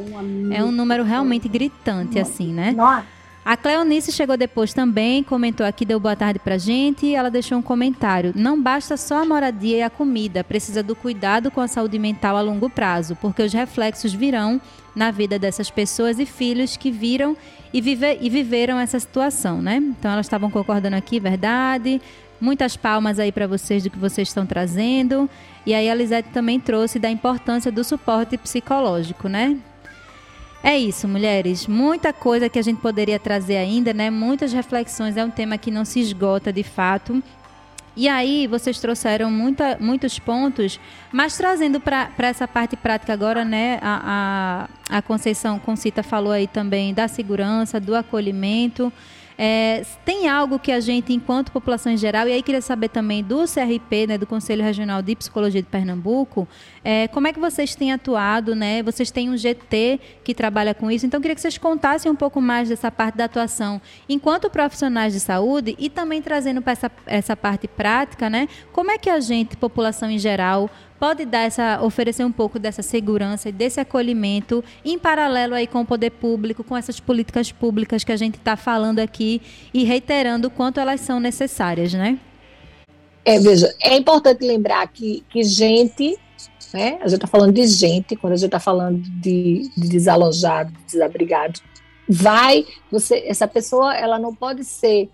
É um número realmente gritante, assim, né? Nossa. A Cleonice chegou depois também, comentou aqui, deu boa tarde pra gente e ela deixou um comentário. Não basta só a moradia e a comida, precisa do cuidado com a saúde mental a longo prazo, porque os reflexos virão na vida dessas pessoas e filhos que viram e, vive, e viveram essa situação, né? Então elas estavam concordando aqui, verdade. Muitas palmas aí para vocês do que vocês estão trazendo. E aí a Lisete também trouxe da importância do suporte psicológico, né? É isso, mulheres. Muita coisa que a gente poderia trazer ainda, né? Muitas reflexões. É um tema que não se esgota de fato. E aí, vocês trouxeram muita, muitos pontos, mas trazendo para essa parte prática agora, né? A, a, a Conceição Concita falou aí também da segurança, do acolhimento. É, tem algo que a gente, enquanto população em geral, e aí queria saber também do CRP, né, do Conselho Regional de Psicologia de Pernambuco, é, como é que vocês têm atuado, né? Vocês têm um GT que trabalha com isso, então queria que vocês contassem um pouco mais dessa parte da atuação enquanto profissionais de saúde e também trazendo para essa, essa parte prática, né? Como é que a gente, população em geral, pode dar essa, oferecer um pouco dessa segurança e desse acolhimento em paralelo aí com o poder público, com essas políticas públicas que a gente está falando aqui e reiterando o quanto elas são necessárias, né? É, veja, é importante lembrar que, que gente, né? A gente está falando de gente, quando a gente está falando de, de desalojado, de desabrigado, vai, você, essa pessoa, ela não pode ser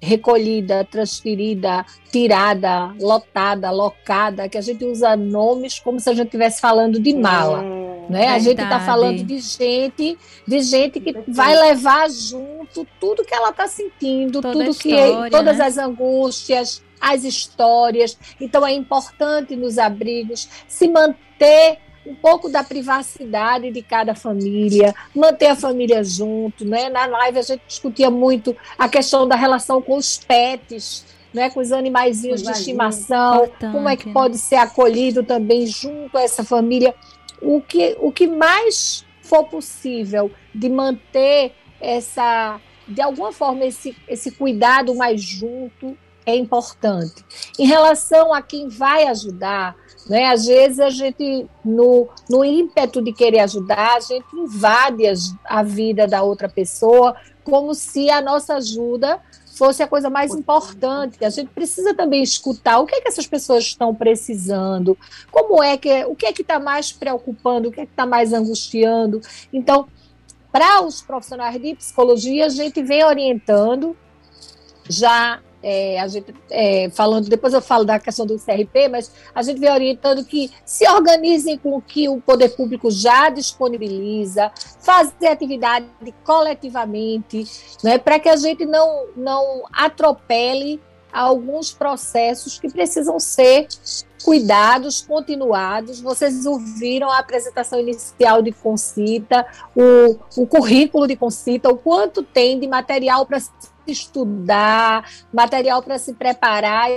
recolhida, transferida, tirada, lotada, locada, que a gente usa nomes como se a gente estivesse falando de mala. É, né? A gente está falando de gente, de gente que vai levar junto tudo que ela está sentindo, Toda tudo que todas né? as angústias, as histórias. Então é importante nos abrigos se manter um pouco da privacidade de cada família, manter a família junto, né? Na live a gente discutia muito a questão da relação com os pets, né, com os animaizinhos de estimação, como é que né? pode ser acolhido também junto a essa família. O que, o que mais for possível de manter essa, de alguma forma, esse, esse cuidado mais junto é importante. Em relação a quem vai ajudar, né, às vezes a gente, no, no ímpeto de querer ajudar, a gente invade a, a vida da outra pessoa como se a nossa ajuda fosse a coisa mais importante. A gente precisa também escutar o que é que essas pessoas estão precisando, como é que o que é que está mais preocupando, o que é que está mais angustiando. Então, para os profissionais de psicologia, a gente vem orientando já é, a gente é, falando, depois eu falo da questão do CRP, mas a gente vem orientando que se organizem com o que o poder público já disponibiliza, fazer atividade coletivamente, né, para que a gente não, não atropele alguns processos que precisam ser cuidados continuados. Vocês ouviram a apresentação inicial de Concita, o, o currículo de Concita, o quanto tem de material para estudar, material para se preparar.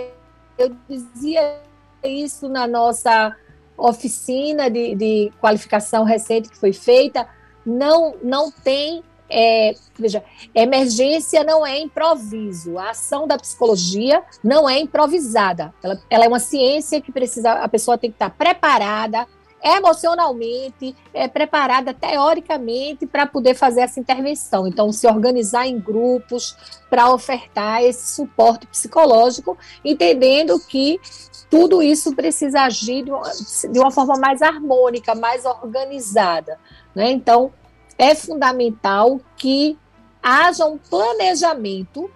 Eu dizia isso na nossa oficina de, de qualificação recente que foi feita. Não, não tem é, veja, emergência não é improviso. A ação da psicologia não é improvisada. Ela, ela, é uma ciência que precisa, a pessoa tem que estar preparada, emocionalmente, é, preparada teoricamente para poder fazer essa intervenção. Então, se organizar em grupos para ofertar esse suporte psicológico, entendendo que tudo isso precisa agir de uma, de uma forma mais harmônica, mais organizada. Né? Então, é fundamental que haja um planejamento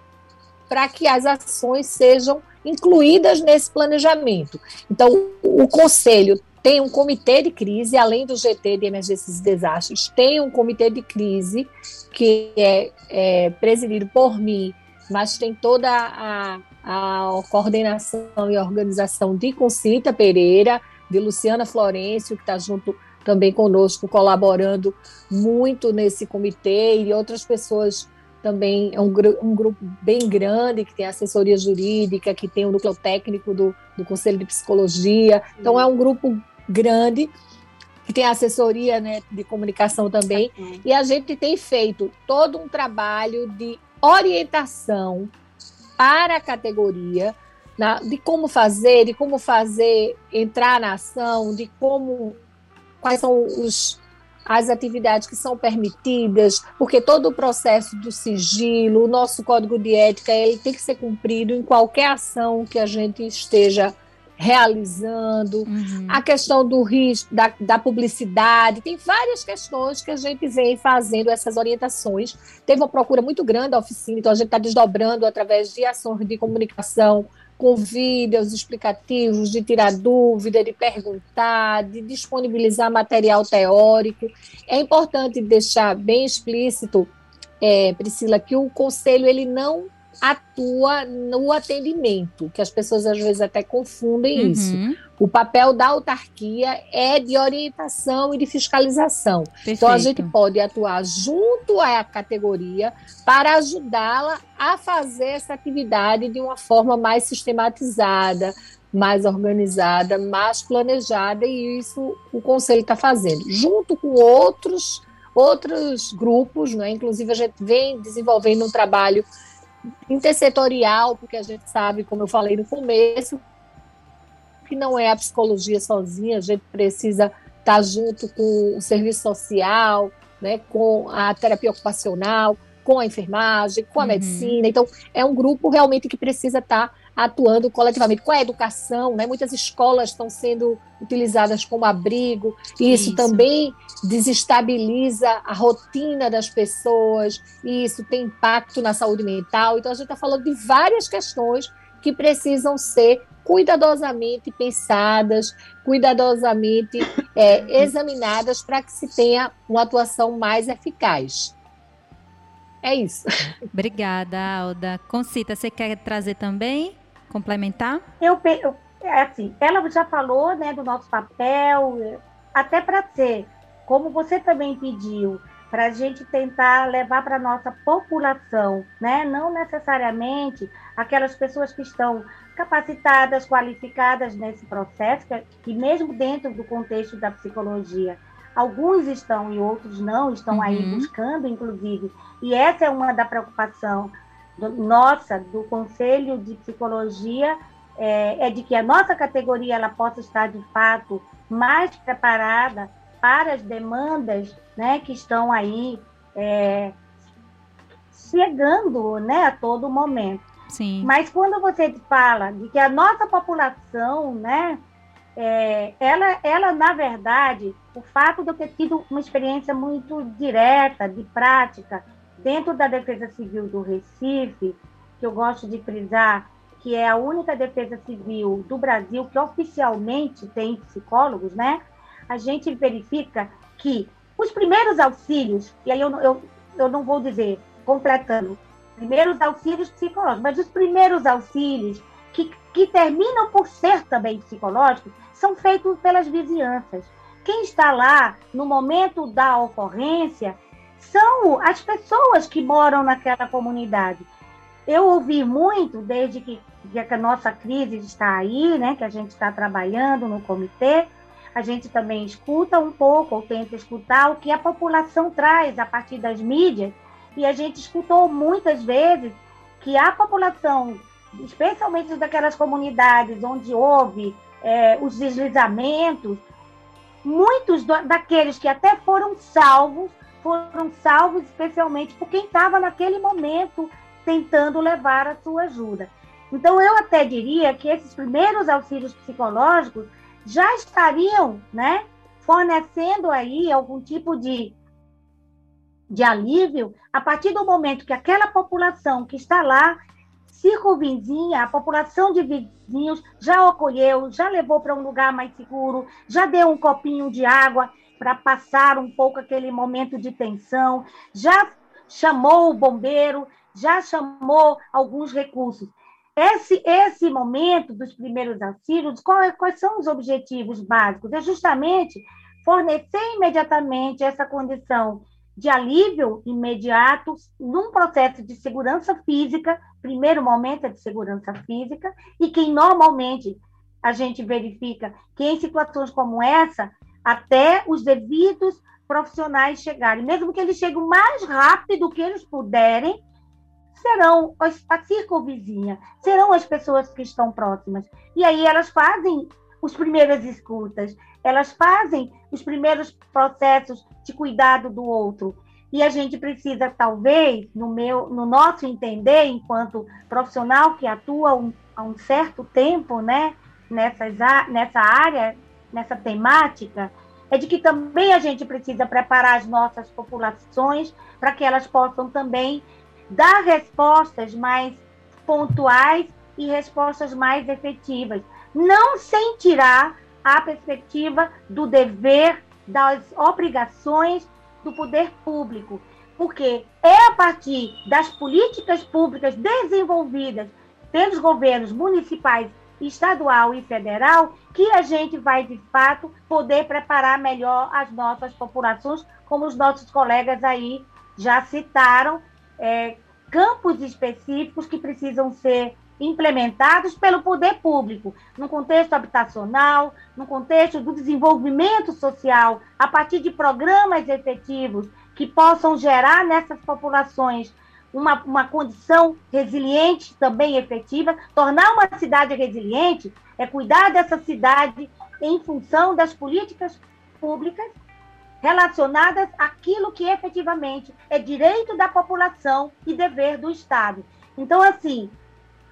para que as ações sejam incluídas nesse planejamento. Então, o conselho tem um comitê de crise, além do GT de emergências e desastres, tem um comitê de crise que é, é presidido por mim, mas tem toda a, a coordenação e organização de Concita Pereira, de Luciana Florencio, que está junto também conosco, colaborando muito nesse comitê, e outras pessoas também, é um, um grupo bem grande, que tem assessoria jurídica, que tem o núcleo técnico do, do Conselho de Psicologia. Então, é um grupo grande, que tem assessoria né, de comunicação também, uhum. e a gente tem feito todo um trabalho de orientação para a categoria, na, de como fazer, de como fazer entrar na ação, de como quais são os, as atividades que são permitidas, porque todo o processo do sigilo, o nosso código de ética, ele tem que ser cumprido em qualquer ação que a gente esteja realizando, uhum. a questão do risco, da, da, publicidade, tem várias questões que a gente vem fazendo essas orientações. Teve uma procura muito grande da oficina, então a gente está desdobrando através de ações de comunicação, com vídeos explicativos, de tirar dúvida, de perguntar, de disponibilizar material teórico. É importante deixar bem explícito, é, Priscila, que o conselho ele não atua no atendimento, que as pessoas às vezes até confundem uhum. isso. O papel da autarquia é de orientação e de fiscalização. Perfeito. Então a gente pode atuar junto à categoria para ajudá-la a fazer essa atividade de uma forma mais sistematizada, mais organizada, mais planejada, e isso o conselho está fazendo, junto com outros outros grupos, né? inclusive a gente vem desenvolvendo um trabalho intersetorial, porque a gente sabe, como eu falei no começo, que não é a psicologia sozinha, a gente precisa estar junto com o serviço social, né, com a terapia ocupacional, com a enfermagem, com a uhum. medicina. Então, é um grupo realmente que precisa estar atuando coletivamente com a educação, né? Muitas escolas estão sendo utilizadas como abrigo, e isso, isso, também desestabiliza a rotina das pessoas, e isso tem impacto na saúde mental. Então a gente está falando de várias questões que precisam ser cuidadosamente pensadas, cuidadosamente é, examinadas para que se tenha uma atuação mais eficaz. É isso. Obrigada, Alda. Concita, você quer trazer também? Complementar? Eu, eu é assim, ela já falou, né, do nosso papel, até para ser, como você também pediu, para a gente tentar levar para a nossa população, né? não necessariamente aquelas pessoas que estão capacitadas, qualificadas nesse processo, que, mesmo dentro do contexto da psicologia, alguns estão e outros não, estão uhum. aí buscando, inclusive, e essa é uma da preocupação do, nossa, do Conselho de Psicologia, é, é de que a nossa categoria ela possa estar, de fato, mais preparada para as demandas né, que estão aí é, chegando né, a todo momento. Sim. Mas quando você fala de que a nossa população, né, é, ela, ela, na verdade, o fato de eu ter tido uma experiência muito direta, de prática, dentro da Defesa Civil do Recife, que eu gosto de frisar, que é a única defesa civil do Brasil que oficialmente tem psicólogos, né? a gente verifica que os primeiros auxílios, e aí eu, eu, eu não vou dizer completando, primeiros auxílios psicológicos, mas os primeiros auxílios que, que terminam por ser também psicológicos são feitos pelas vizinhanças. Quem está lá no momento da ocorrência são as pessoas que moram naquela comunidade. Eu ouvi muito, desde que, que a nossa crise está aí, né, que a gente está trabalhando no comitê, a gente também escuta um pouco, ou tenta escutar o que a população traz a partir das mídias, e a gente escutou muitas vezes que a população, especialmente daquelas comunidades onde houve é, os deslizamentos, muitos do, daqueles que até foram salvos, foram salvos especialmente por quem estava naquele momento tentando levar a sua ajuda. Então, eu até diria que esses primeiros auxílios psicológicos já estariam, né, fornecendo aí algum tipo de, de alívio a partir do momento que aquela população que está lá, circunvizinha, a população de vizinhos, já acolheu, já levou para um lugar mais seguro, já deu um copinho de água para passar um pouco aquele momento de tensão, já chamou o bombeiro, já chamou alguns recursos. Esse, esse momento dos primeiros auxílios, qual, quais são os objetivos básicos? É justamente fornecer imediatamente essa condição de alívio imediato num processo de segurança física, primeiro momento é de segurança física, e que normalmente a gente verifica que em situações como essa, até os devidos profissionais chegarem, mesmo que eles cheguem o mais rápido que eles puderem, serão a circunvizinha, serão as pessoas que estão próximas. E aí elas fazem os primeiras escutas, elas fazem os primeiros processos de cuidado do outro. E a gente precisa, talvez, no meu, no nosso entender, enquanto profissional que atua um, há um certo tempo, né, nessas, nessa área, nessa temática, é de que também a gente precisa preparar as nossas populações para que elas possam também dar respostas mais pontuais e respostas mais efetivas, não sem tirar a perspectiva do dever, das obrigações do poder público, porque é a partir das políticas públicas desenvolvidas pelos governos municipais, estadual e federal que a gente vai de fato poder preparar melhor as nossas populações, como os nossos colegas aí já citaram, é, campos específicos que precisam ser implementados pelo poder público, no contexto habitacional, no contexto do desenvolvimento social, a partir de programas efetivos que possam gerar nessas populações uma, uma condição resiliente também efetiva. Tornar uma cidade resiliente é cuidar dessa cidade em função das políticas públicas relacionadas àquilo que efetivamente é direito da população e dever do Estado. Então, assim,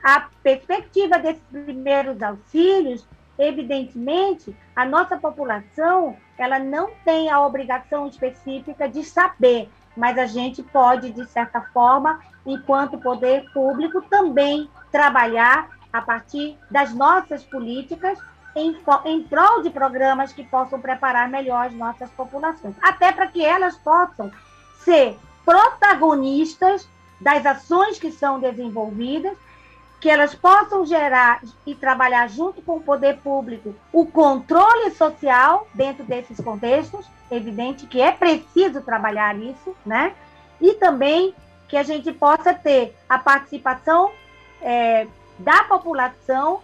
a perspectiva desses primeiros auxílios, evidentemente, a nossa população, ela não tem a obrigação específica de saber, mas a gente pode, de certa forma, enquanto poder público, também trabalhar a partir das nossas políticas em, em prol de programas que possam preparar melhor as nossas populações, até para que elas possam ser protagonistas das ações que são desenvolvidas que elas possam gerar e trabalhar junto com o poder público o controle social dentro desses contextos, evidente que é preciso trabalhar isso, né? E também que a gente possa ter a participação é, da população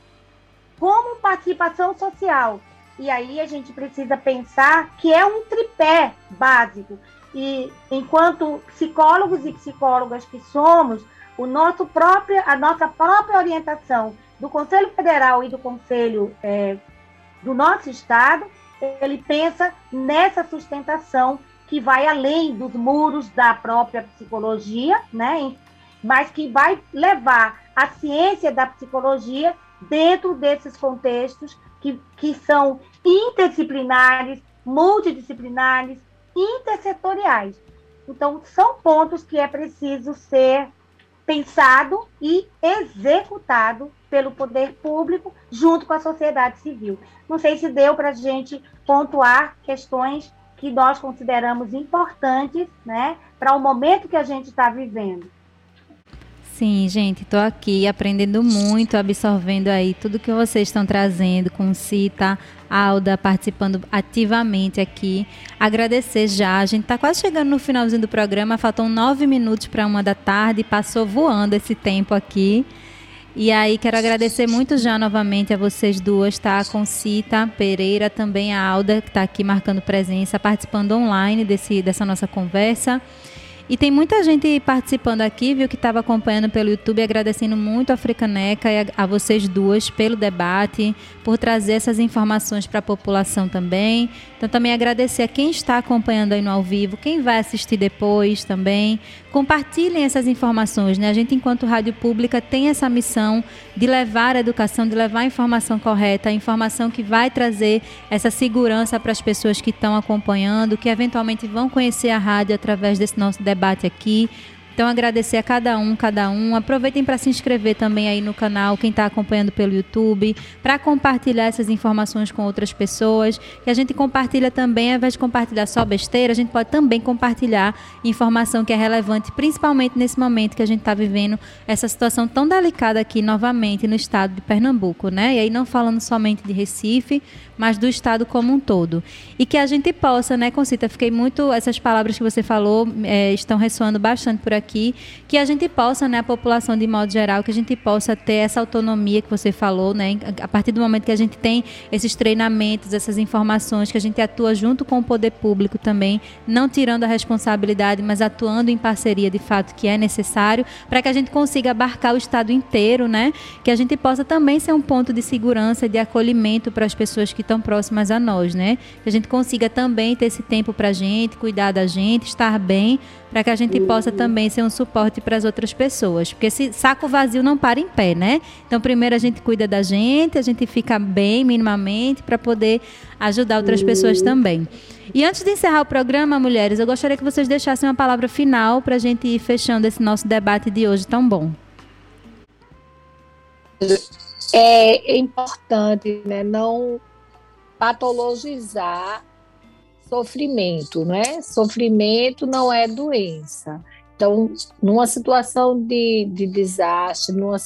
como participação social. E aí a gente precisa pensar que é um tripé básico. E enquanto psicólogos e psicólogas que somos, o nosso próprio, a nossa própria orientação do Conselho Federal e do Conselho é, do nosso Estado, ele pensa nessa sustentação que vai além dos muros da própria psicologia, né? mas que vai levar a ciência da psicologia dentro desses contextos que, que são interdisciplinares, multidisciplinares, intersetoriais. Então, são pontos que é preciso ser pensado e executado pelo poder público junto com a sociedade civil. Não sei se deu para a gente pontuar questões que nós consideramos importantes né, para o momento que a gente está vivendo. Sim, gente, estou aqui aprendendo muito, absorvendo aí tudo que vocês estão trazendo com Cita, Alda participando ativamente aqui. Agradecer já, a gente está quase chegando no finalzinho do programa, faltam nove minutos para uma da tarde, passou voando esse tempo aqui. E aí quero agradecer muito já novamente a vocês duas, tá? Com Cita Pereira, também a Alda, que está aqui marcando presença, participando online desse, dessa nossa conversa. E tem muita gente participando aqui, viu, que estava acompanhando pelo YouTube, agradecendo muito a Africaneca e a, a vocês duas pelo debate, por trazer essas informações para a população também. Então, também agradecer a quem está acompanhando aí no ao vivo, quem vai assistir depois também. Compartilhem essas informações, né? A gente, enquanto rádio pública, tem essa missão de levar a educação, de levar a informação correta, a informação que vai trazer essa segurança para as pessoas que estão acompanhando, que eventualmente vão conhecer a rádio através desse nosso debate aqui. Então, agradecer a cada um, cada um. Aproveitem para se inscrever também aí no canal, quem está acompanhando pelo YouTube, para compartilhar essas informações com outras pessoas. Que a gente compartilha também, ao invés de compartilhar só besteira, a gente pode também compartilhar informação que é relevante, principalmente nesse momento que a gente está vivendo essa situação tão delicada aqui novamente no estado de Pernambuco, né? E aí não falando somente de Recife, mas do Estado como um todo. E que a gente possa, né, Concita, fiquei muito, essas palavras que você falou é, estão ressoando bastante por aqui, que a gente possa, né, a população de modo geral, que a gente possa ter essa autonomia que você falou, né, a partir do momento que a gente tem esses treinamentos, essas informações, que a gente atua junto com o poder público também, não tirando a responsabilidade, mas atuando em parceria de fato que é necessário, para que a gente consiga abarcar o Estado inteiro, né, que a gente possa também ser um ponto de segurança, de acolhimento para as pessoas que tão próximas a nós, né? Que a gente consiga também ter esse tempo para a gente, cuidar da gente, estar bem, para que a gente possa também ser um suporte para as outras pessoas. Porque esse saco vazio não para em pé, né? Então, primeiro a gente cuida da gente, a gente fica bem minimamente para poder ajudar outras pessoas também. E antes de encerrar o programa, mulheres, eu gostaria que vocês deixassem uma palavra final para a gente ir fechando esse nosso debate de hoje tão bom. É importante, né? Não patologizar sofrimento, né? Sofrimento não é doença. Então, numa situação de, de desastre, numa,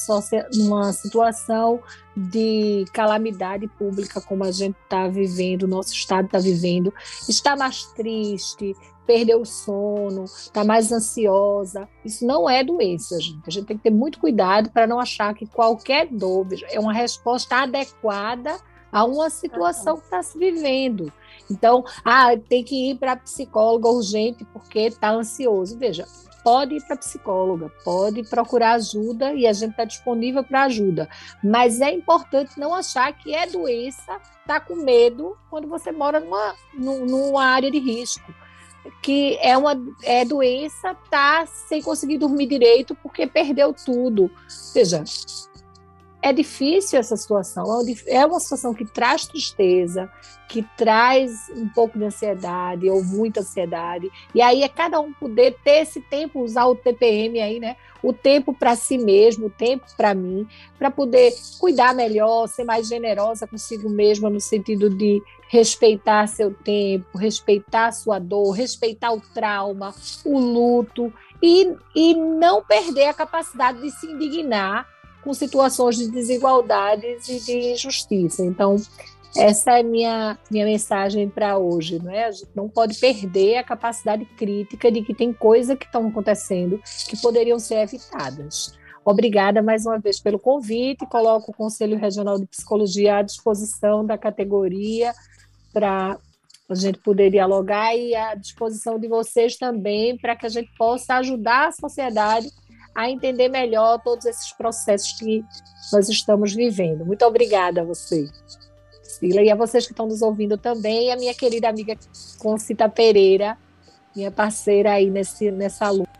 numa situação de calamidade pública como a gente está vivendo, nosso estado está vivendo, está mais triste, perdeu o sono, está mais ansiosa. Isso não é doença, gente. A gente tem que ter muito cuidado para não achar que qualquer dor é uma resposta adequada a uma situação que está se vivendo. Então, ah, tem que ir para psicóloga urgente porque está ansioso. Veja, pode ir para psicóloga, pode procurar ajuda e a gente está disponível para ajuda. Mas é importante não achar que é doença, tá com medo quando você mora numa, numa área de risco. Que é uma é doença, tá sem conseguir dormir direito porque perdeu tudo. Veja, é difícil essa situação, é, é uma situação que traz tristeza, que traz um pouco de ansiedade ou muita ansiedade. E aí é cada um poder ter esse tempo, usar o TPM aí, né? O tempo para si mesmo, o tempo para mim, para poder cuidar melhor, ser mais generosa consigo mesma no sentido de respeitar seu tempo, respeitar sua dor, respeitar o trauma, o luto e, e não perder a capacidade de se indignar com situações de desigualdades e de injustiça. Então, essa é minha minha mensagem para hoje, não é? A gente não pode perder a capacidade crítica de que tem coisas que estão acontecendo que poderiam ser evitadas. Obrigada mais uma vez pelo convite. Coloco o Conselho Regional de Psicologia à disposição da categoria para a gente poder dialogar e à disposição de vocês também para que a gente possa ajudar a sociedade a entender melhor todos esses processos que nós estamos vivendo. Muito obrigada a vocês. Priscila, e a vocês que estão nos ouvindo também, e a minha querida amiga Concita Pereira, minha parceira aí nesse, nessa luta.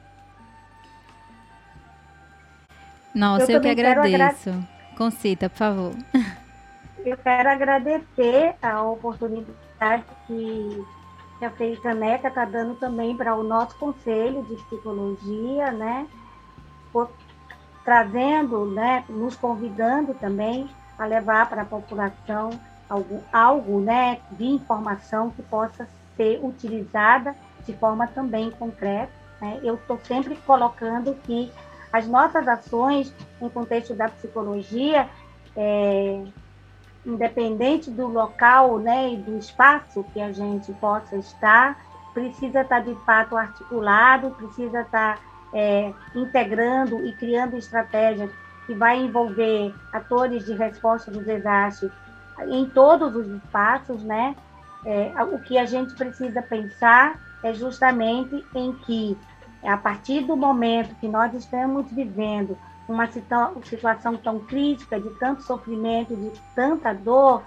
Nossa, eu, eu que agradeço. Agra... Concita, por favor. Eu quero agradecer a oportunidade que, que a Frei Caneca está dando também para o nosso Conselho de Psicologia, né? Por, trazendo, né, nos convidando também a levar para a população algo, algo né, de informação que possa ser utilizada de forma também concreta. Né? Eu estou sempre colocando que as nossas ações, em contexto da psicologia, é, independente do local né, e do espaço que a gente possa estar, precisa estar de fato articulado, precisa estar é, integrando e criando estratégias que vai envolver atores de resposta do desastre em todos os espaços, né? É, o que a gente precisa pensar é justamente em que, a partir do momento que nós estamos vivendo uma situação tão crítica, de tanto sofrimento, de tanta dor,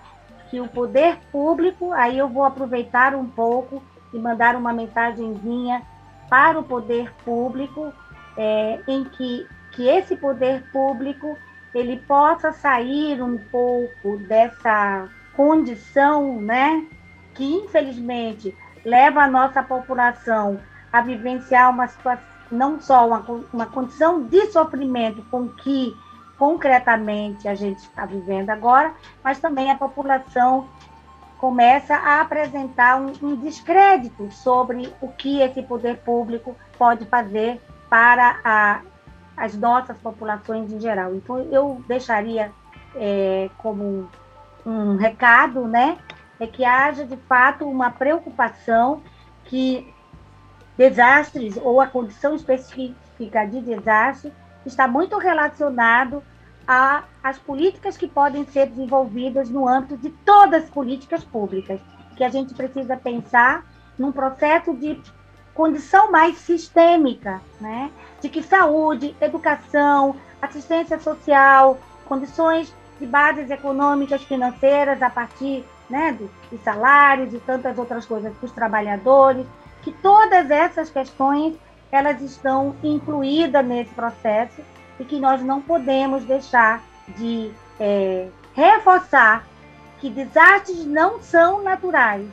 que o poder público, aí eu vou aproveitar um pouco e mandar uma mensagenzinha para o poder público, é, em que, que esse poder público ele possa sair um pouco dessa condição, né, que infelizmente leva a nossa população a vivenciar uma situação, não só uma, uma condição de sofrimento com que concretamente a gente está vivendo agora, mas também a população começa a apresentar um, um, descrédito sobre o que esse poder público pode fazer para a as nossas populações em geral. Então, eu deixaria é, como um recado, né, é que haja de fato uma preocupação que desastres ou a condição específica de desastre está muito relacionado às políticas que podem ser desenvolvidas no âmbito de todas as políticas públicas, que a gente precisa pensar num processo de condição mais sistêmica, né? de que saúde, educação, assistência social, condições de bases econômicas, financeiras, a partir né, de, de salários e tantas outras coisas para os trabalhadores, que todas essas questões elas estão incluídas nesse processo e que nós não podemos deixar de é, reforçar que desastres não são naturais,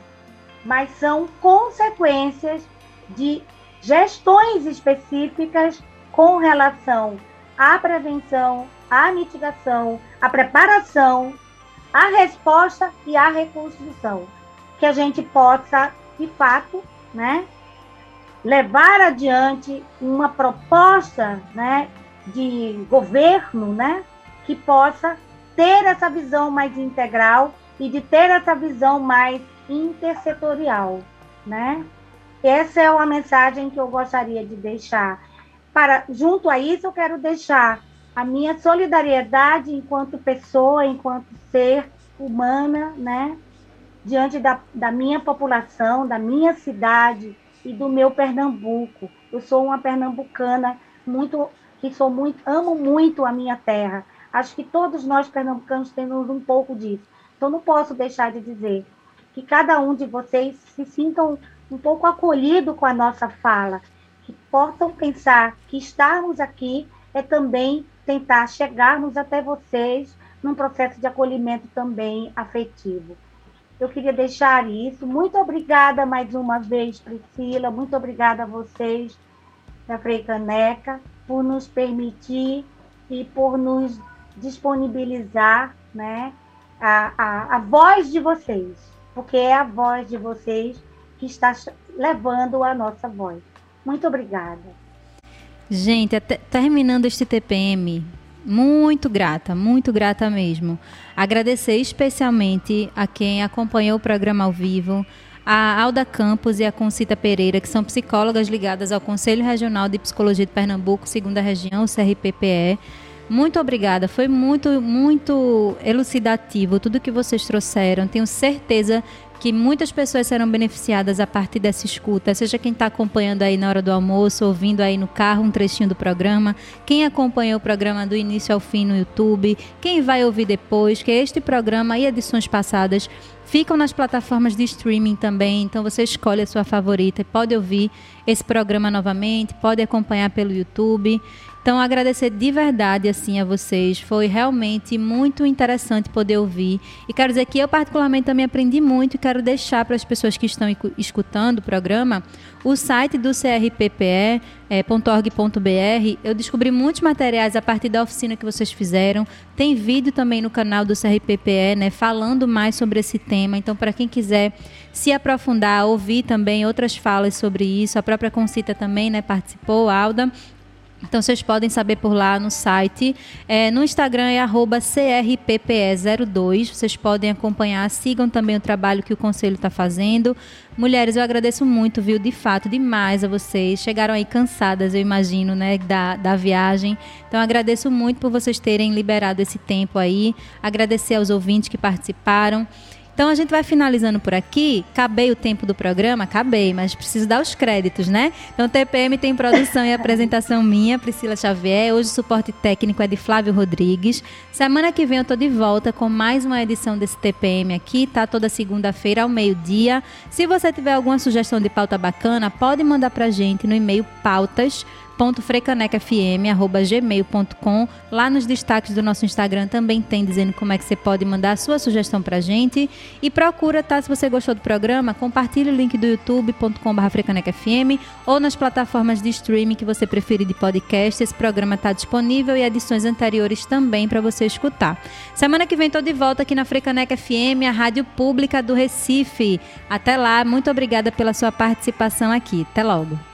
mas são consequências de gestões específicas com relação à prevenção, à mitigação, à preparação, à resposta e à reconstrução. Que a gente possa, de fato, né, levar adiante uma proposta né, de governo né, que possa ter essa visão mais integral e de ter essa visão mais intersetorial, né? Essa é uma mensagem que eu gostaria de deixar. Para, junto a isso, eu quero deixar a minha solidariedade enquanto pessoa, enquanto ser humana, né? Diante da, da minha população, da minha cidade e do meu Pernambuco. Eu sou uma pernambucana muito que sou muito, amo muito a minha terra. Acho que todos nós pernambucanos temos um pouco disso. Então não posso deixar de dizer que cada um de vocês se sintam um pouco acolhido com a nossa fala, que possam pensar que estarmos aqui é também tentar chegarmos até vocês num processo de acolhimento também afetivo. Eu queria deixar isso. Muito obrigada mais uma vez, Priscila. Muito obrigada a vocês da Frei Caneca por nos permitir e por nos disponibilizar né, a, a, a voz de vocês, porque é a voz de vocês que está levando a nossa voz. Muito obrigada. Gente, até, terminando este TPM, Muito grata, muito grata mesmo. Agradecer especialmente a quem acompanhou o programa ao vivo, a Alda Campos e a Concita Pereira, que são psicólogas ligadas ao Conselho Regional de Psicologia de Pernambuco, segunda região, o CRPPE. Muito obrigada, foi muito, muito elucidativo tudo que vocês trouxeram. Tenho certeza que muitas pessoas serão beneficiadas a partir dessa escuta, seja quem está acompanhando aí na hora do almoço, ouvindo aí no carro um trechinho do programa, quem acompanhou o programa do início ao fim no YouTube, quem vai ouvir depois, que este programa e edições passadas ficam nas plataformas de streaming também, então você escolhe a sua favorita e pode ouvir esse programa novamente, pode acompanhar pelo YouTube. Então, agradecer de verdade assim a vocês. Foi realmente muito interessante poder ouvir. E quero dizer que eu, particularmente, também aprendi muito e quero deixar para as pessoas que estão escutando o programa o site do crppe.org.br. Eu descobri muitos materiais a partir da oficina que vocês fizeram. Tem vídeo também no canal do CRPPE, né, falando mais sobre esse tema. Então, para quem quiser se aprofundar, ouvir também outras falas sobre isso, a própria Concita também né, participou, Alda. Então vocês podem saber por lá no site. É, no Instagram é CRPPE02. Vocês podem acompanhar, sigam também o trabalho que o Conselho está fazendo. Mulheres, eu agradeço muito, viu? De fato, demais a vocês. Chegaram aí cansadas, eu imagino, né, da, da viagem. Então agradeço muito por vocês terem liberado esse tempo aí. Agradecer aos ouvintes que participaram. Então a gente vai finalizando por aqui. Acabei o tempo do programa? Acabei, mas preciso dar os créditos, né? Então TPM tem produção e apresentação minha, Priscila Xavier. Hoje o suporte técnico é de Flávio Rodrigues. Semana que vem eu tô de volta com mais uma edição desse TPM aqui, tá? Toda segunda-feira ao meio-dia. Se você tiver alguma sugestão de pauta bacana, pode mandar pra gente no e-mail pautas gmail.com Lá nos destaques do nosso Instagram também tem dizendo como é que você pode mandar a sua sugestão pra gente. E procura, tá? Se você gostou do programa, compartilhe o link do youtube.com.br frecanecfm ou nas plataformas de streaming que você preferir de podcast. Esse programa está disponível e edições anteriores também para você escutar. Semana que vem tô de volta aqui na Frecaneca FM, a rádio pública do Recife. Até lá, muito obrigada pela sua participação aqui. Até logo.